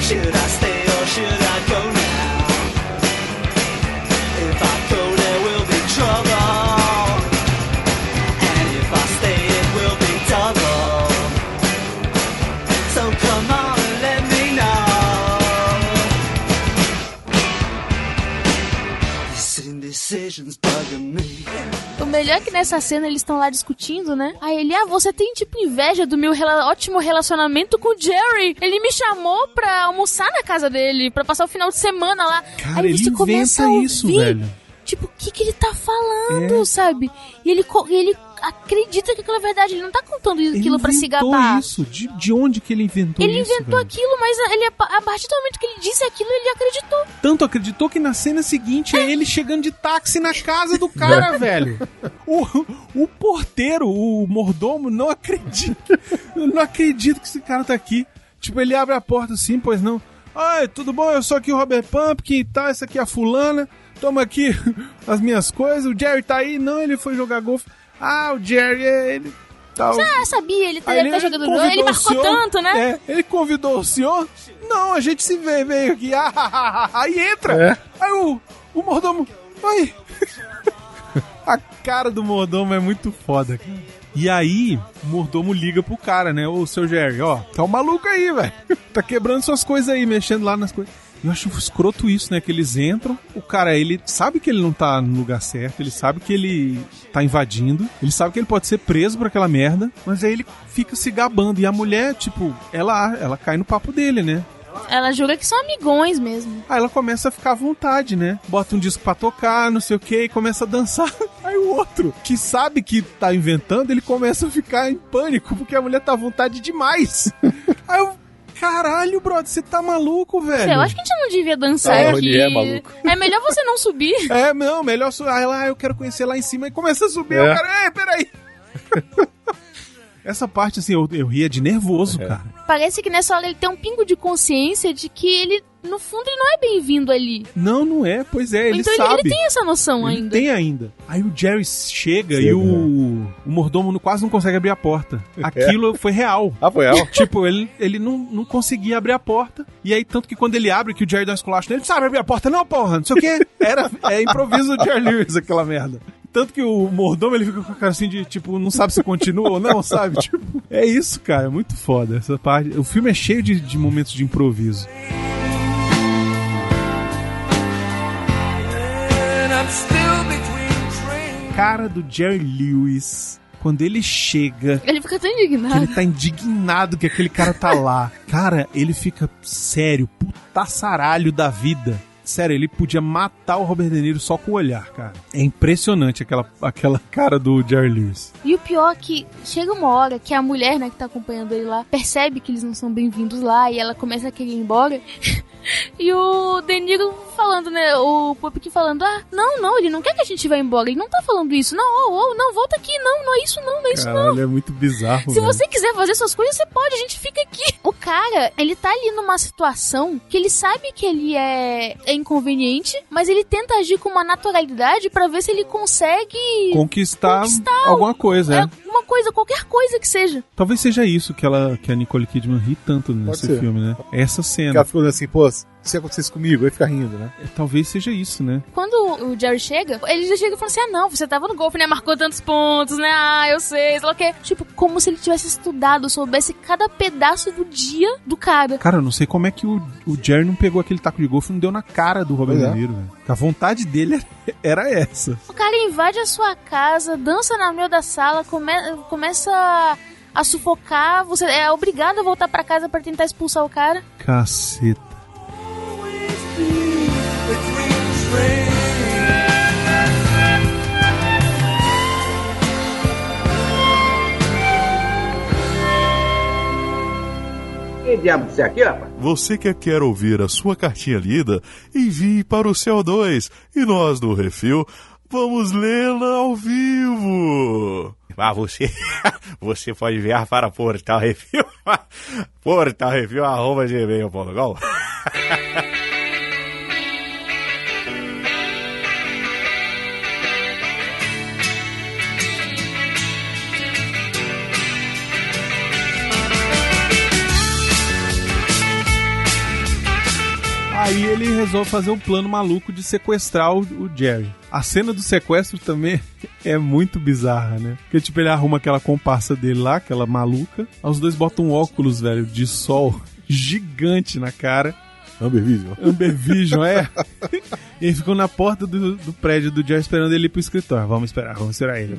Should I stay or should I go O melhor é que nessa cena eles estão lá discutindo, né? Aí ele, ah, você tem tipo inveja do meu rela- ótimo relacionamento com o Jerry. Ele me chamou pra almoçar na casa dele, pra passar o final de semana lá. Cara, Aí ele você começa a ouvir, isso, velho. Tipo, o que que ele tá falando, É. sabe? E ele, e ele acredita que aquilo é verdade. Ele não tá contando Ele aquilo pra se inventou gabar. isso. De, de onde que ele inventou Ele isso, inventou velho? aquilo, mas ele, a partir do momento que ele disse aquilo, ele acreditou. Tanto acreditou que na cena seguinte é ele chegando de táxi na casa do cara, velho. O, o porteiro, o mordomo, não acredita. Eu não acredito que esse cara tá aqui. Tipo, ele abre a porta assim, pois não. Oi, tudo bom? Eu sou aqui o Robert Pumpkin e tal, essa aqui é a fulana. Toma aqui as minhas coisas. O Jerry tá aí? Não, ele foi jogar golfe. Ah, o Jerry, é ele... Tal. Ah, sabia, ele tá, ele tá jogando convidou Ele marcou senhor- tanto, né? É, ele convidou o senhor? Não, a gente se vê, veio aqui. Ah, ah, ah, ah. aí entra. É. Aí o, o mordomo. Oi. a cara do mordomo é muito foda, cara. E aí, o mordomo liga pro cara, né? Ô, seu Jerry, ó, tá um maluco aí, velho. Tá quebrando suas coisas aí, mexendo lá nas coisas. Eu acho escroto isso, né? Que eles entram, o cara, ele sabe que ele não tá no lugar certo, ele sabe que ele tá invadindo, ele sabe que ele pode ser preso por aquela merda, mas aí ele fica se gabando. E a mulher, tipo, ela, ela cai no papo dele, né? Ela jura que são amigões mesmo. Aí ela começa a ficar à vontade, né? Bota um disco pra tocar, não sei o que, e começa a dançar. Aí o outro, que sabe que tá inventando, ele começa a ficar em pânico, porque a mulher tá à vontade demais. Aí eu, caralho, brother, você tá maluco, velho? Eu acho que a gente não devia dançar Não, aqui. ele é maluco. É melhor você não subir. É, não, melhor subir. Aí lá, eu quero conhecer lá em cima. E começa a subir. É. Eu quero, ei, peraí. Essa parte, assim, eu, eu ria de nervoso, cara. Parece que nessa hora ele tem um pingo de consciência de que ele, no fundo, ele não é bem-vindo ali. Não, não é, pois é, ele então ele- sabe. ele, tem essa noção Ele ainda. tem ainda. Aí o Jerry chega Chega, e o, o mordomo quase não consegue abrir a porta. Aquilo foi real. Ah, foi ela? Tipo, ele, ele não, não conseguia abrir a porta. E aí, tanto que quando ele abre, que o Jerry dá um esculacho nele, sabe abrir a porta? Não, porra, não sei o quê. Era, é improviso do Jerry Lewis, aquela merda. Tanto que o mordomo, ele fica com a cara assim de, tipo, não sabe se continua ou não, sabe? Tipo, é isso, cara, é muito foda essa parte. O filme é cheio de, de momentos de improviso. Cara do Jerry Lewis, quando ele chega Ele fica tão que indignado. ele tá indignado que aquele cara tá lá. Cara, ele fica sério, putaçaralho da vida. Sério, ele podia matar o Robert De Niro só com o olhar, cara. É impressionante aquela, aquela cara do Jerry Lewis. E o pior é que chega uma hora que a mulher, né, que tá acompanhando ele lá, percebe que eles não são bem-vindos lá e ela começa a querer ir embora. E o Deniro falando, né? O Pumpkin falando: Ah, não, não, ele não quer que a gente vá embora. Ele não tá falando isso. Não, oh, oh, não, volta aqui. Não, não é isso, não, não é isso, não. Caralho, é muito bizarro. Se velho. você quiser fazer suas coisas, você pode, a gente fica aqui. O cara, ele tá ali numa situação que ele sabe que ele é, é inconveniente, mas ele tenta agir com uma naturalidade pra ver se ele consegue Conquistar, Conquistar alguma coisa, é. Coisa, qualquer coisa que seja. Talvez seja isso que, ela, que a Nicole Kidman ri tanto nesse filme, né? Essa cena. cara ficou assim, pô, se acontecesse comigo, aí fica rindo, né? É, Talvez seja isso, né? Quando o Jerry chega, ele já chega e fala assim: ah, não, você tava no golfe, né? Marcou tantos pontos, né? Ah, eu sei, sei lá o quê. Tipo, como se ele tivesse estudado, soubesse cada pedaço do dia do cara. Cara, eu não sei como é que o, o Jerry não pegou aquele taco de golfe e não deu na cara do Robert é. De Niro, velho. A vontade dele era essa. O cara invade a sua casa, dança no meio da sala, come- começa a, a sufocar, você é obrigado a voltar pra casa pra tentar expulsar o cara. Caceta. Que diabo isso é aqui, rapaz? Você que quer ouvir a sua cartinha lida, envie para o CO2 e nós do Refil vamos lê-la ao vivo. Ah, você, você pode enviar para Portal Refil, Portal Aí ele resolve fazer um plano maluco de sequestrar o, Jerry. A cena do sequestro também é muito bizarra, né? Porque, tipo, ele arruma aquela comparsa dele lá, aquela maluca. Aí os dois botam um óculos, velho, de sol gigante na cara. Amber Vision. Amber Vision, é. E eles ficam na porta do, do prédio do Jerry esperando ele ir pro escritório. Vamos esperar, vamos esperar ele.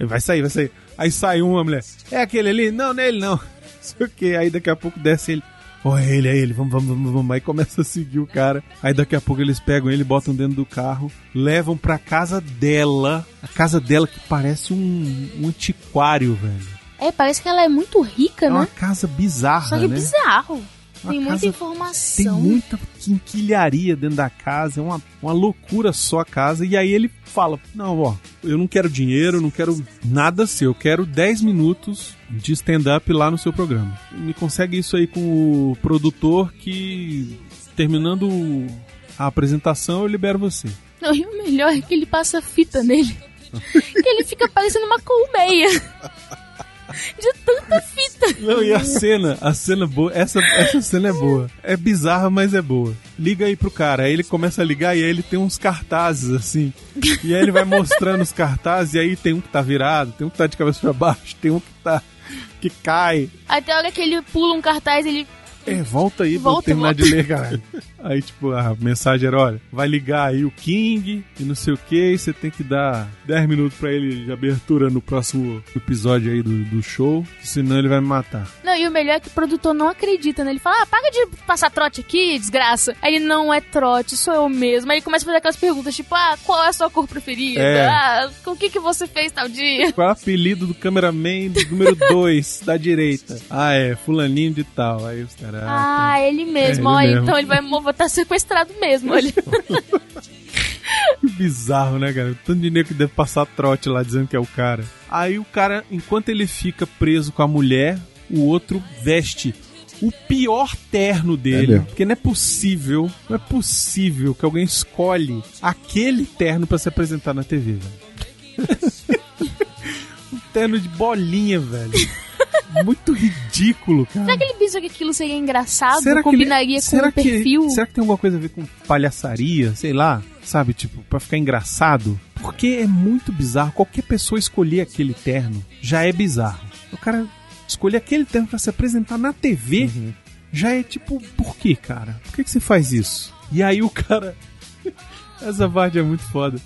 Ele vai sair, vai sair. Aí sai uma mulher. É aquele ali? Não, não é ele não. Não sei o que. Aí daqui a pouco desce ele. Ó, é ele, é ele, vamos, vamos, vamos, vamos. Aí começa a seguir o cara. Aí daqui a pouco eles pegam ele, botam dentro do carro, levam pra casa dela. A casa dela que parece um, um antiquário, velho. É, parece que ela é muito rica, É uma né? casa bizarra, Só que é né? bizarro. Tem muita informação. Tem muita quinquilharia dentro da casa, é uma, uma loucura só a casa. E aí ele fala: Não, ó, eu não quero dinheiro, não quero nada seu, eu quero 10 minutos de stand-up lá no seu programa. Me consegue isso aí com o produtor que, terminando a apresentação, eu libero você. Não, e o melhor é que ele passa fita nele. que ele fica parecendo uma colmeia. De tanta fita. Não, e a cena, a cena boa, essa, essa cena é boa. É bizarra, mas é boa. Liga aí pro cara, aí ele começa a ligar e aí ele tem uns cartazes assim. E aí ele vai mostrando os cartazes e aí tem um que tá virado, tem um que tá de cabeça pra baixo, tem um que tá que cai. Até a hora que ele pula um cartaz, ele. É, volta aí pra eu Volta, terminar volta. de ler, caralho. Aí, tipo, a mensagem era, olha, vai ligar aí o King e não sei o que, você tem que dar 10 minutos pra ele de abertura no próximo episódio aí do, do show, senão ele vai me matar. Não, e o melhor é que o produtor não acredita, né? Ele fala, ah, paga de passar trote aqui, desgraça. Aí ele, não é trote, sou eu mesmo. Aí ele começa a fazer aquelas perguntas, tipo, ah, qual é a sua cor preferida? É. Ah, com o que, que você fez tal dia? Qual é o apelido do cameraman do número 2 da direita? Ah, é, fulaninho de tal. Aí os caras. Ah, tá. ele mesmo, É, ele olha, mesmo. então ele vai estar sequestrado mesmo, olha. Que bizarro, né, cara? O Tanto de nego que deve passar trote lá dizendo que é o cara. Aí o cara, enquanto ele fica preso com a mulher, o outro veste o pior terno dele. mesmo. porque não é possível, não é possível que alguém escolhe aquele terno pra se apresentar na TV, velho. um terno de bolinha, velho. Muito ridículo, cara. Será que ele pensou que aquilo seria engraçado? Será que ele- combinaria com o que- perfil? será que tem alguma coisa a ver com palhaçaria? Sei lá, sabe? Tipo, pra ficar engraçado? Porque é muito bizarro. Qualquer pessoa escolher aquele terno já é bizarro. O cara escolher aquele terno pra se apresentar na TV Uhum. já é tipo, por que, cara? Por que, que você faz isso? E aí o cara. Essa parte é muito foda.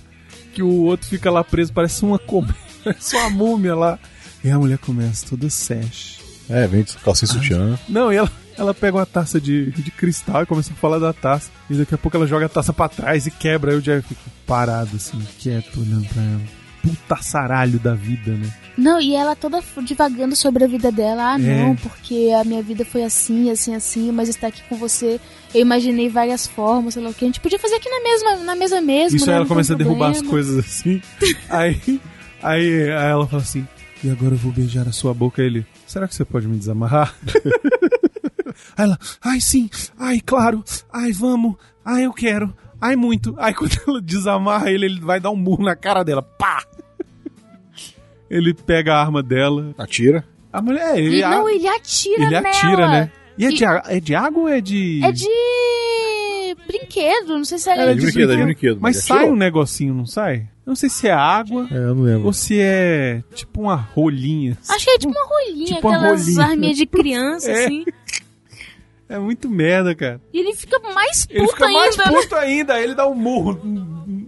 Que o outro fica lá preso, parece uma parece uma múmia lá. E a mulher começa toda sesh. É, vem de calcinha e sutiã. Não, e ela, ela pega uma taça de, de cristal e começa a falar da taça. E daqui a pouco ela joga a taça pra trás e quebra. Aí o Jerry fica parado, assim, quieto, olhando pra ela. puta saralho da vida, né? Não, e ela toda divagando sobre a vida dela. Ah, É. não, porque a minha vida foi assim, assim, assim, mas estar aqui com você, eu imaginei várias formas, sei lá o que. A gente podia fazer aqui na mesma, na mesa mesmo. Isso né? aí ela Não começa a derrubar as coisas assim. aí, aí ela fala assim: E agora eu vou beijar a sua boca. Ele: Será que você pode me desamarrar? aí ela: Ai, sim. Ai, claro. Ai, vamos. Ai, eu quero. Ai, muito. Aí quando ela desamarra ele, ele vai dar um murro na cara dela. Pá! Ele pega a arma dela. Atira. A mulher. Ele, E, não, a- ele atira ele nela. atira, né? E é E- de, é de água ou é de. É de brinquedo, não sei se é, É de brinquedo, é de brinquedo. Mas ele sai um negocinho, não sai? Eu não sei se é água É, eu não lembro. ou se é tipo uma rolinha. Acho que é tipo uma rolinha, Tipo aquelas rolinha. arminhas de criança, É. assim. É muito merda, cara. E ele fica mais puto Ele fica mais ainda. né? puto ainda, ele dá um murro um-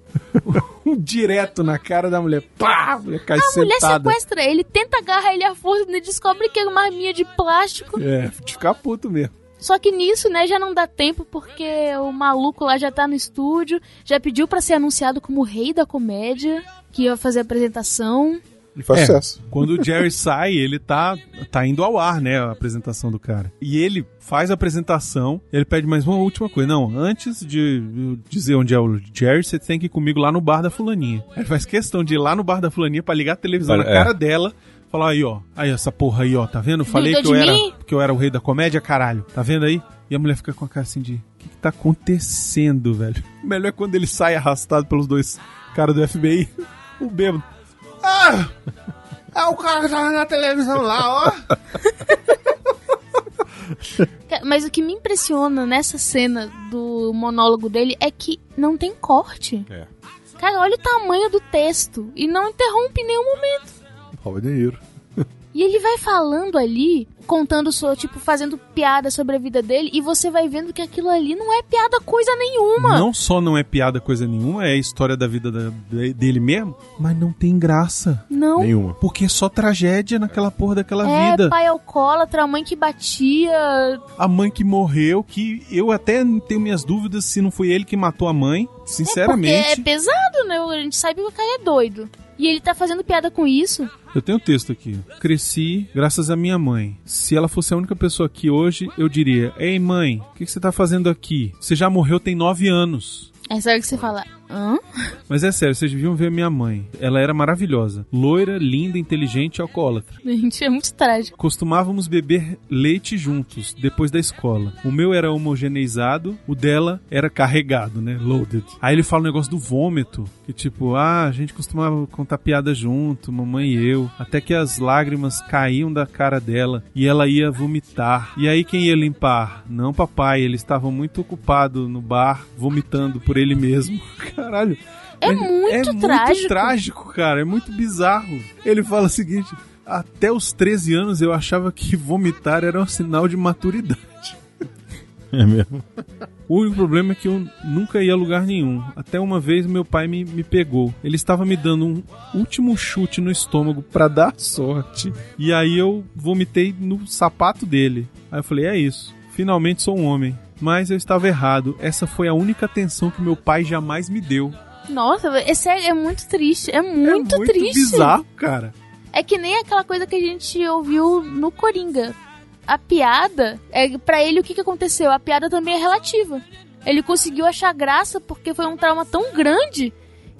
um direto na cara da mulher. Pá! A mulher cai A mulher sentada. sequestra ele, tenta agarrar ele à força e descobre que é uma arminha de plástico. É, de ficar puto mesmo. Só que nisso, né, já não dá tempo porque o maluco lá já tá no estúdio, já pediu pra ser anunciado como o rei da comédia, que ia fazer a apresentação. E faz É. sucesso. Quando o Jerry sai, ele tá, tá indo ao ar, né? A apresentação do cara. E ele faz a apresentação, ele pede mais uma última coisa. Não, antes de eu dizer onde é o Jerry, você tem que ir comigo lá no bar da fulaninha. Ele faz questão de ir lá no bar da fulaninha pra ligar a televisão Para- na é. cara dela. Falar aí, ó. Aí, essa porra aí, ó. Tá vendo? Falei que eu, era, mim? que eu era o rei da comédia, caralho. Tá vendo aí? E a mulher fica com a cara assim de... O que, que tá acontecendo, velho? O melhor é quando ele sai arrastado pelos dois caras do FBI. O bêbado. Ah! É o cara que tava na televisão lá, ó. Mas o que me impressiona nessa cena do monólogo dele é que não tem corte. É. Cara, olha o tamanho do texto e não interrompe em nenhum momento. De Niro. E ele vai falando ali, contando, so, tipo, fazendo piada sobre a vida dele, e você vai vendo que aquilo ali não é piada coisa nenhuma. Não só não é piada coisa nenhuma, é a história da vida da- de- dele mesmo, mas não tem graça. Não. Nenhuma. Porque é só tragédia naquela porra daquela É, vida. pai alcoólatra, a mãe que batia. A mãe que morreu, que eu até tenho minhas dúvidas se não foi ele que matou a mãe, Porque sinceramente. é pesado, né? A gente sabe que o cara é doido. E ele tá fazendo piada com isso. Eu tenho um texto aqui. Cresci graças à minha mãe. Se ela fosse a única pessoa aqui hoje, eu diria: Ei, mãe, o que, que você tá fazendo aqui? Você já morreu tem nove anos. É sério que você fala, hã? Mas é sério, vocês deviam ver minha mãe. Ela era maravilhosa. Loira, linda, inteligente e alcoólatra. Gente, é muito trágico. Costumávamos beber leite juntos, depois da escola. O meu era homogeneizado, o dela era carregado, né? Loaded. Aí ele fala o negócio do vômito, que tipo, ah, a gente costumava contar piada junto, mamãe e eu, até que as lágrimas caíam da cara dela e ela ia vomitar. E aí quem ia limpar? Não, papai, ele estava muito ocupado no bar, vomitando por ele mesmo. Caralho. É muito trágico. trágico, cara. É muito bizarro. Ele fala o seguinte: até os 13 anos eu achava que vomitar era um sinal de maturidade. É mesmo. O único problema é que eu nunca ia a lugar nenhum. Até uma vez meu pai me, me pegou. Ele estava me dando um último chute no estômago pra dar sorte. E aí eu vomitei no sapato dele. Aí eu falei: é isso. Finalmente sou um homem. Mas eu estava errado. Essa foi a única atenção que meu pai jamais me deu. Nossa, é sério, é muito triste. É muito, é muito triste. bizarro, cara. É que nem aquela coisa que a gente ouviu no Coringa. A piada, é para ele o que, que aconteceu? A piada também é relativa. Ele conseguiu achar graça porque foi um trauma tão grande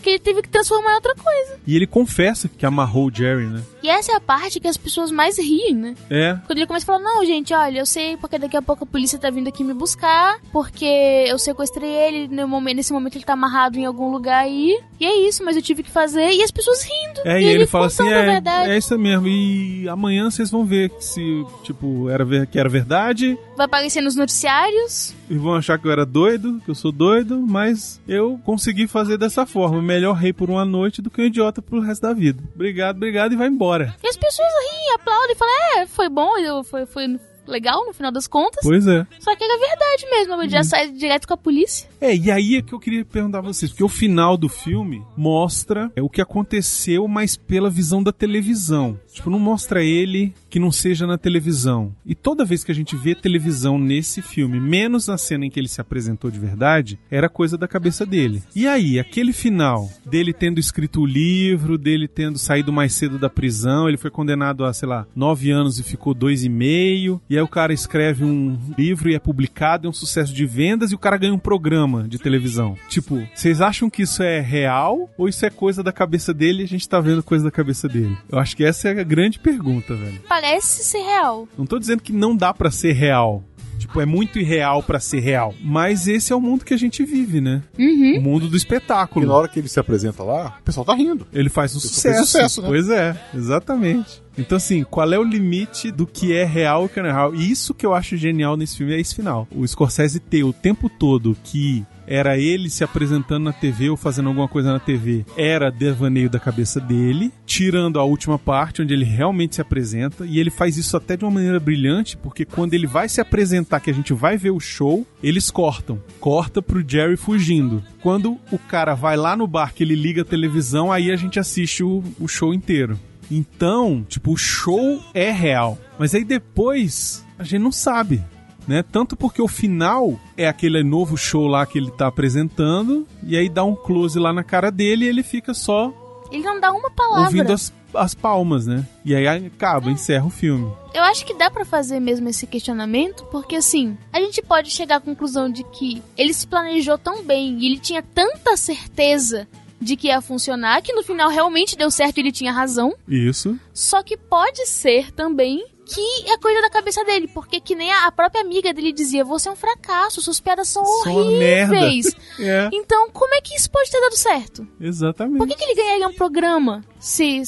que ele teve que transformar em outra coisa. E ele confessa que amarrou o Jerry, né? E essa é a parte que as pessoas mais riem, né? É. Quando ele começa a falar, não, gente, olha, eu sei porque daqui a pouco a polícia tá vindo aqui me buscar, porque eu sequestrei ele, no momento, nesse momento ele tá amarrado em algum lugar aí, e é isso, mas eu tive que fazer, e as pessoas rindo. É, e, ele, fala contando assim: é, verdade. é isso mesmo. E amanhã vocês vão ver se, tipo, era, ver- que era verdade. Vai aparecer nos noticiários. E vão achar que eu era doido, que eu sou doido, mas eu consegui fazer dessa forma. Melhor rei por uma noite do que um idiota pro resto da vida. Obrigado, obrigado e vai embora. E as pessoas riem, aplaudem e falam, é, foi bom, eu, foi, foi, legal no final das contas. Pois é. Só que era verdade mesmo, ele já sai direto com a polícia. É, e aí é que eu queria perguntar a vocês, porque o final do filme mostra é, o que aconteceu, mas pela visão da televisão. Tipo, não mostra ele que não seja na televisão. E toda vez que a gente vê televisão nesse filme, menos na cena em que ele se apresentou de verdade, era coisa da cabeça dele. E aí, aquele final dele tendo escrito o livro, dele tendo saído mais cedo da prisão, ele foi condenado a, sei lá, nove anos e ficou dois e meio. E aí o cara escreve um livro e é publicado, é um sucesso de vendas e o cara ganha um programa de televisão. Tipo, vocês acham que isso é real ou isso é coisa da cabeça dele e a gente tá vendo coisa da cabeça dele? Eu acho que essa é a grande pergunta, velho. Parece ser real. Não tô dizendo que não dá pra ser real. Tipo, é muito irreal pra ser real. Mas esse é o mundo que a gente vive, né? Uhum. O mundo do E espetáculo. na hora que ele se apresenta lá, o pessoal tá rindo. Ele faz um sucesso. sucesso, né? Pois é, exatamente. Então, assim, qual é o limite do que é real e o que não é real? E isso que eu acho genial nesse filme é esse final. O Scorsese ter o tempo todo que era ele se apresentando na TV ou fazendo alguma coisa na TV, era devaneio da cabeça dele, tirando a última parte onde ele realmente se apresenta, e ele faz isso até de uma maneira brilhante, porque quando ele vai se apresentar, que a gente vai ver o show, eles cortam. Corta pro Jerry fugindo. Quando o cara vai lá no bar que ele liga a televisão, aí a gente assiste o, o show inteiro. Então, tipo, o show é real. Mas aí depois a gente não sabe. Né? Tanto porque o final é aquele novo show lá que ele tá apresentando, e aí dá um close lá na cara dele e ele fica só Ele não dá uma palavra. ouvindo as, as palmas, né? E aí acaba, encerra o filme. Eu acho que dá pra fazer mesmo esse questionamento, porque assim, a gente pode chegar à conclusão de que ele se planejou tão bem e ele tinha tanta certeza de que ia funcionar, que no final realmente deu certo e ele tinha razão. Isso. Só que pode ser também que é coisa da cabeça dele, porque que nem a própria amiga dele dizia, você é um fracasso, suas piadas são Só horríveis. É, Então, como é que isso pode ter dado certo? exatamente. Por que, que ele ganharia um programa se,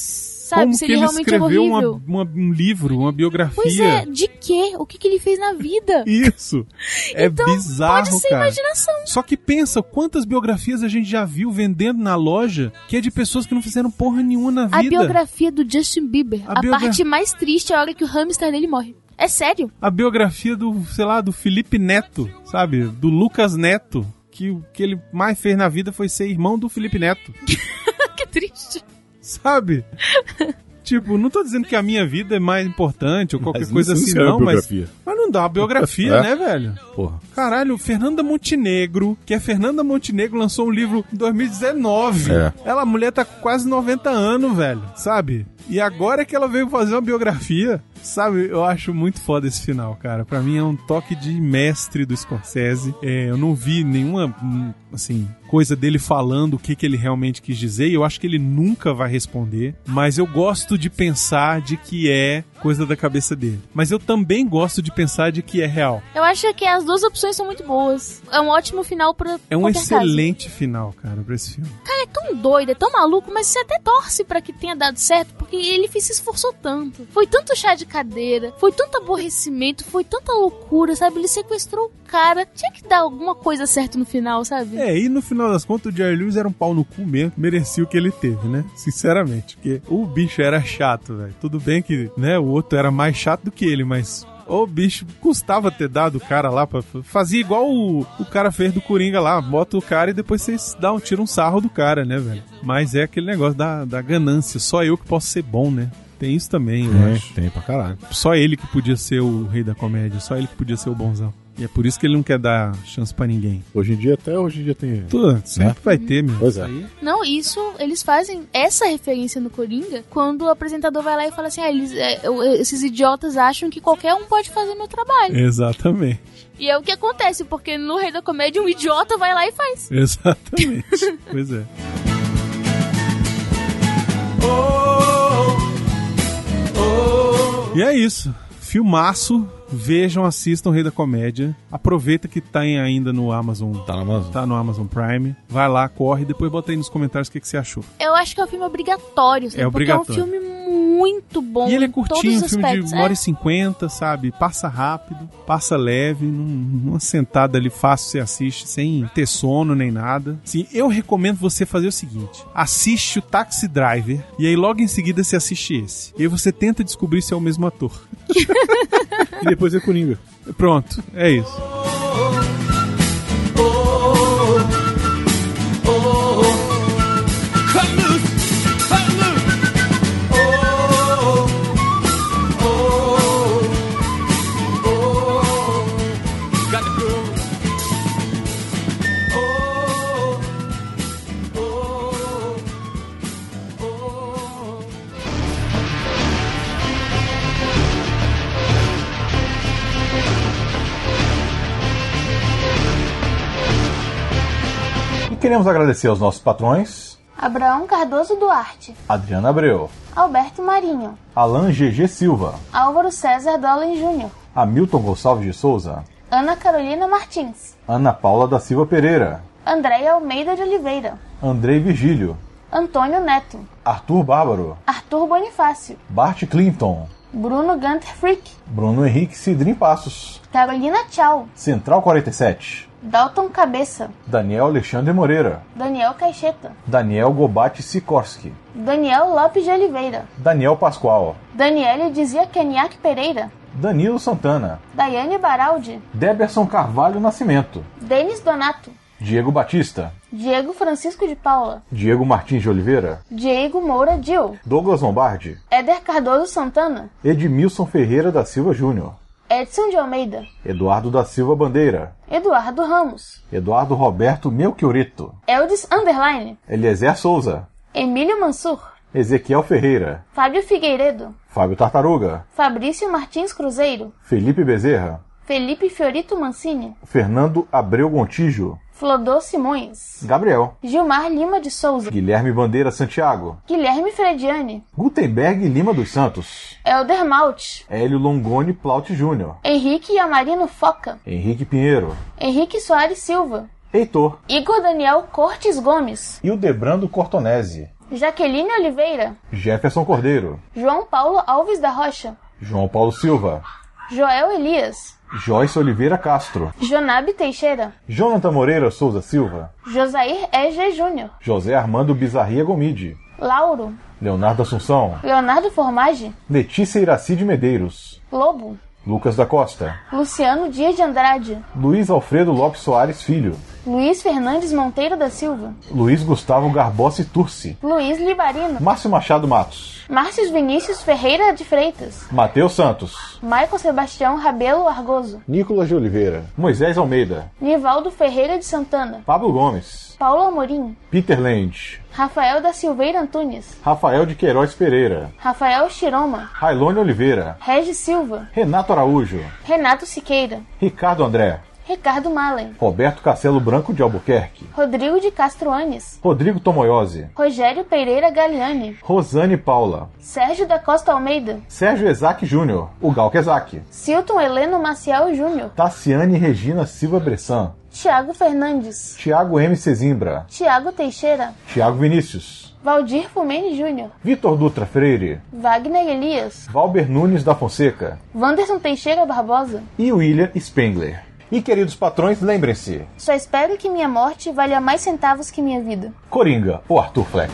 sabe, Como se que ele escreveu uma, uma- um livro, uma biografia? Pois é, de quê? O que, que ele fez na vida? Isso. É então, bizarro, pode ser cara. imaginação. Só que pensa quantas biografias a gente já viu vendendo na loja que é de pessoas que não fizeram porra nenhuma na A vida. biografia do Justin Bieber, A a, biogra- parte mais triste é a hora que o hamster dele morre. É sério. A biografia do, sei lá, do Felipe Neto, sabe? Do Lucas Neto. Que o que ele mais fez na vida foi ser irmão do Felipe Neto. que triste. Sabe? tipo, não tô dizendo que a minha vida é mais importante ou qualquer Mas coisa assim, não não, mas. Mas não dá uma biografia, É? né, velho? Porra. Caralho, Fernanda Montenegro, que é Fernanda Montenegro, lançou um livro em 2019. É. Ela, a mulher tá com quase 90 anos, velho, sabe? E agora é que ela veio fazer uma biografia, sabe? Eu acho muito foda esse final, cara. Pra mim é um toque de mestre do Scorsese. É, eu não vi nenhuma, hum, assim, coisa dele falando o que, que ele realmente quis dizer. E eu acho que ele nunca vai responder. Mas eu gosto de pensar de que é coisa da cabeça dele. Mas eu também gosto de pensar de que é real. Eu acho que as duas opções são muito boas. É um ótimo final pra É um qualquer caso. excelente final, cara, pra esse filme. Cara, é tão doido, é tão maluco, mas você até torce pra que tenha dado certo, porque ele se esforçou tanto. Foi tanto chá de cadeira, foi tanto aborrecimento, foi tanta loucura, sabe? Ele sequestrou o cara. Tinha que dar alguma coisa certa no final, sabe? É, e no final das contas, o Jerry Lewis era um pau no cu mesmo, merecia o que ele teve, né? Sinceramente, porque o bicho era chato, velho. Tudo bem que, né, o outro era mais chato do que ele, mas. Ô, bicho, custava ter dado o cara lá pra. Fazia igual o, o cara fez do Coringa lá. Bota o cara e depois vocês dá um, um sarro do cara, né, velho? Mas é aquele negócio da, da ganância. Só eu que posso ser bom, né? Tem isso também, eu É, acho. tem pra caralho. Só ele que podia ser o rei da comédia. Só ele que podia ser o bonzão. E é por isso que ele não quer dar chance pra ninguém. Hoje em dia, até hoje em dia tem. Tudo, sempre Né? vai ter, meu. Pois é. Não, isso eles fazem essa referência no Coringa quando o apresentador vai lá e fala assim: ah, eles, é, esses idiotas acham que qualquer um pode fazer meu trabalho. Exatamente. E é o que acontece, porque no Rei da Comédia um idiota vai lá e faz. Exatamente. pois é. E é isso. Filmaço. Vejam, assistam Rei da Comédia. Aproveita que tá em- ainda no Amazon. Tá na Amazon. Tá no Amazon Prime. Vai lá, corre e depois bota aí nos comentários o que, que você achou. Eu acho que é um filme obrigatório, sabe? É Porque é um obrigatório. filme muito bom. e ele é curtinho, um filme aspectos. de 1 hora É. e 50, sabe? Passa rápido, passa leve, num- numa sentada ali fácil você assiste, sem ter sono nem nada. Sim, eu recomendo você fazer o seguinte: assiste o Taxi Driver e aí logo em seguida você assiste esse. E aí você tenta descobrir se é o mesmo ator. E depois é Coringa. Pronto, é isso. Queremos agradecer aos nossos patrões: Abraão Cardoso Duarte, Adriana Abreu, Alberto Marinho, Alan GG Silva, Álvaro César Dolan Júnior, Hamilton Gonçalves de Souza, Ana Carolina Martins, Ana Paula da Silva Pereira, Andréia Almeida de Oliveira, Andrei Virgílio, Antônio Neto, Arthur Bárbaro, Arthur Bonifácio, Bart Clinton, Bruno Gunter Frick, Bruno Henrique Cidrim Passos, Carolina Tchau, Central 47, Dalton Cabeça, Daniel Alexandre Moreira, Daniel Caixeta, Daniel Gobate Sikorski, Daniel Lopes de Oliveira, Daniel Pascoal, Daniele dizia Keniak Pereira, Danilo Santana, Daiane Baraldi, Deberson Carvalho Nascimento, Denis Donato, Diego Batista, Diego Francisco de Paula, Diego Martins de Oliveira, Diego Moura Dil, Douglas Lombardi, Éder Cardoso Santana, Edmilson Ferreira da Silva Júnior, Edson de Almeida, Eduardo da Silva Bandeira, Eduardo Ramos, Eduardo Roberto Melchiorito, Eldis Underline, Eliezer Souza, Emílio Mansur, Ezequiel Ferreira, Fábio Figueiredo, Fábio Tartaruga, Fabrício Martins Cruzeiro, Felipe Bezerra, Felipe Fiorito Mancini, Fernando Abreu Gontijo, Flodô Simões, Gabriel, Gilmar Lima de Souza, Guilherme Bandeira Santiago, Guilherme Frediani, Gutenberg Lima dos Santos, Elder Malte, Hélio Longoni Plaut Júnior, Henrique Amarino Foca, Henrique Pinheiro, Henrique Soares Silva, Heitor. Igor Daniel Cortes Gomes, e o Debrando Cortonese, Jaqueline Oliveira, Jefferson Cordeiro, João Paulo Alves da Rocha, João Paulo Silva, Joel Elias, Joyce Oliveira Castro, Jonabe Teixeira, Jonathan Moreira Souza Silva, Josair E.G. Júnior, José Armando Bizarria Gomide, Lauro, Leonardo Assunção, Leonardo Formage, Letícia Iracide Medeiros, Lobo, Lucas da Costa, Luciano Dias de Andrade, Luiz Alfredo Lopes Soares Filho, Luiz Fernandes Monteiro da Silva, Luiz Gustavo Garbossi Turci, Luiz Libarino, Márcio Machado Matos, Márcio Vinícius Ferreira de Freitas, Matheus Santos, Michael Sebastião Rabelo Argoso, Nicolas de Oliveira, Moisés Almeida, Nivaldo Ferreira de Santana, Pablo Gomes, Paulo Amorim, Peter Land, Rafael da Silveira Antunes, Rafael de Queiroz Pereira, Rafael Chiroma, Railone Oliveira, Regis Silva, Renato Araújo, Renato Siqueira, Ricardo André, Ricardo Malen, Roberto Castelo Branco de Albuquerque, Rodrigo de Castro Anes, Rodrigo Tomoyose, Rogério Pereira Galiani, Rosane Paula, Sérgio da Costa Almeida, Sérgio Ezac Júnior, o Gal Quezac, Silton Heleno Maciel Júnior, Tassiane Regina Silva Bressan, Tiago Fernandes, Tiago M. Cezimbra, Tiago Teixeira, Tiago Vinícius, Valdir Fumene Júnior, Vitor Dutra Freire, Wagner Elias, Valber Nunes da Fonseca Wanderson Teixeira Barbosa. e William Spengler. E queridos patrões, lembrem-se, Só espero que minha morte valha mais centavos que minha vida. Coringa, o Arthur Fleck.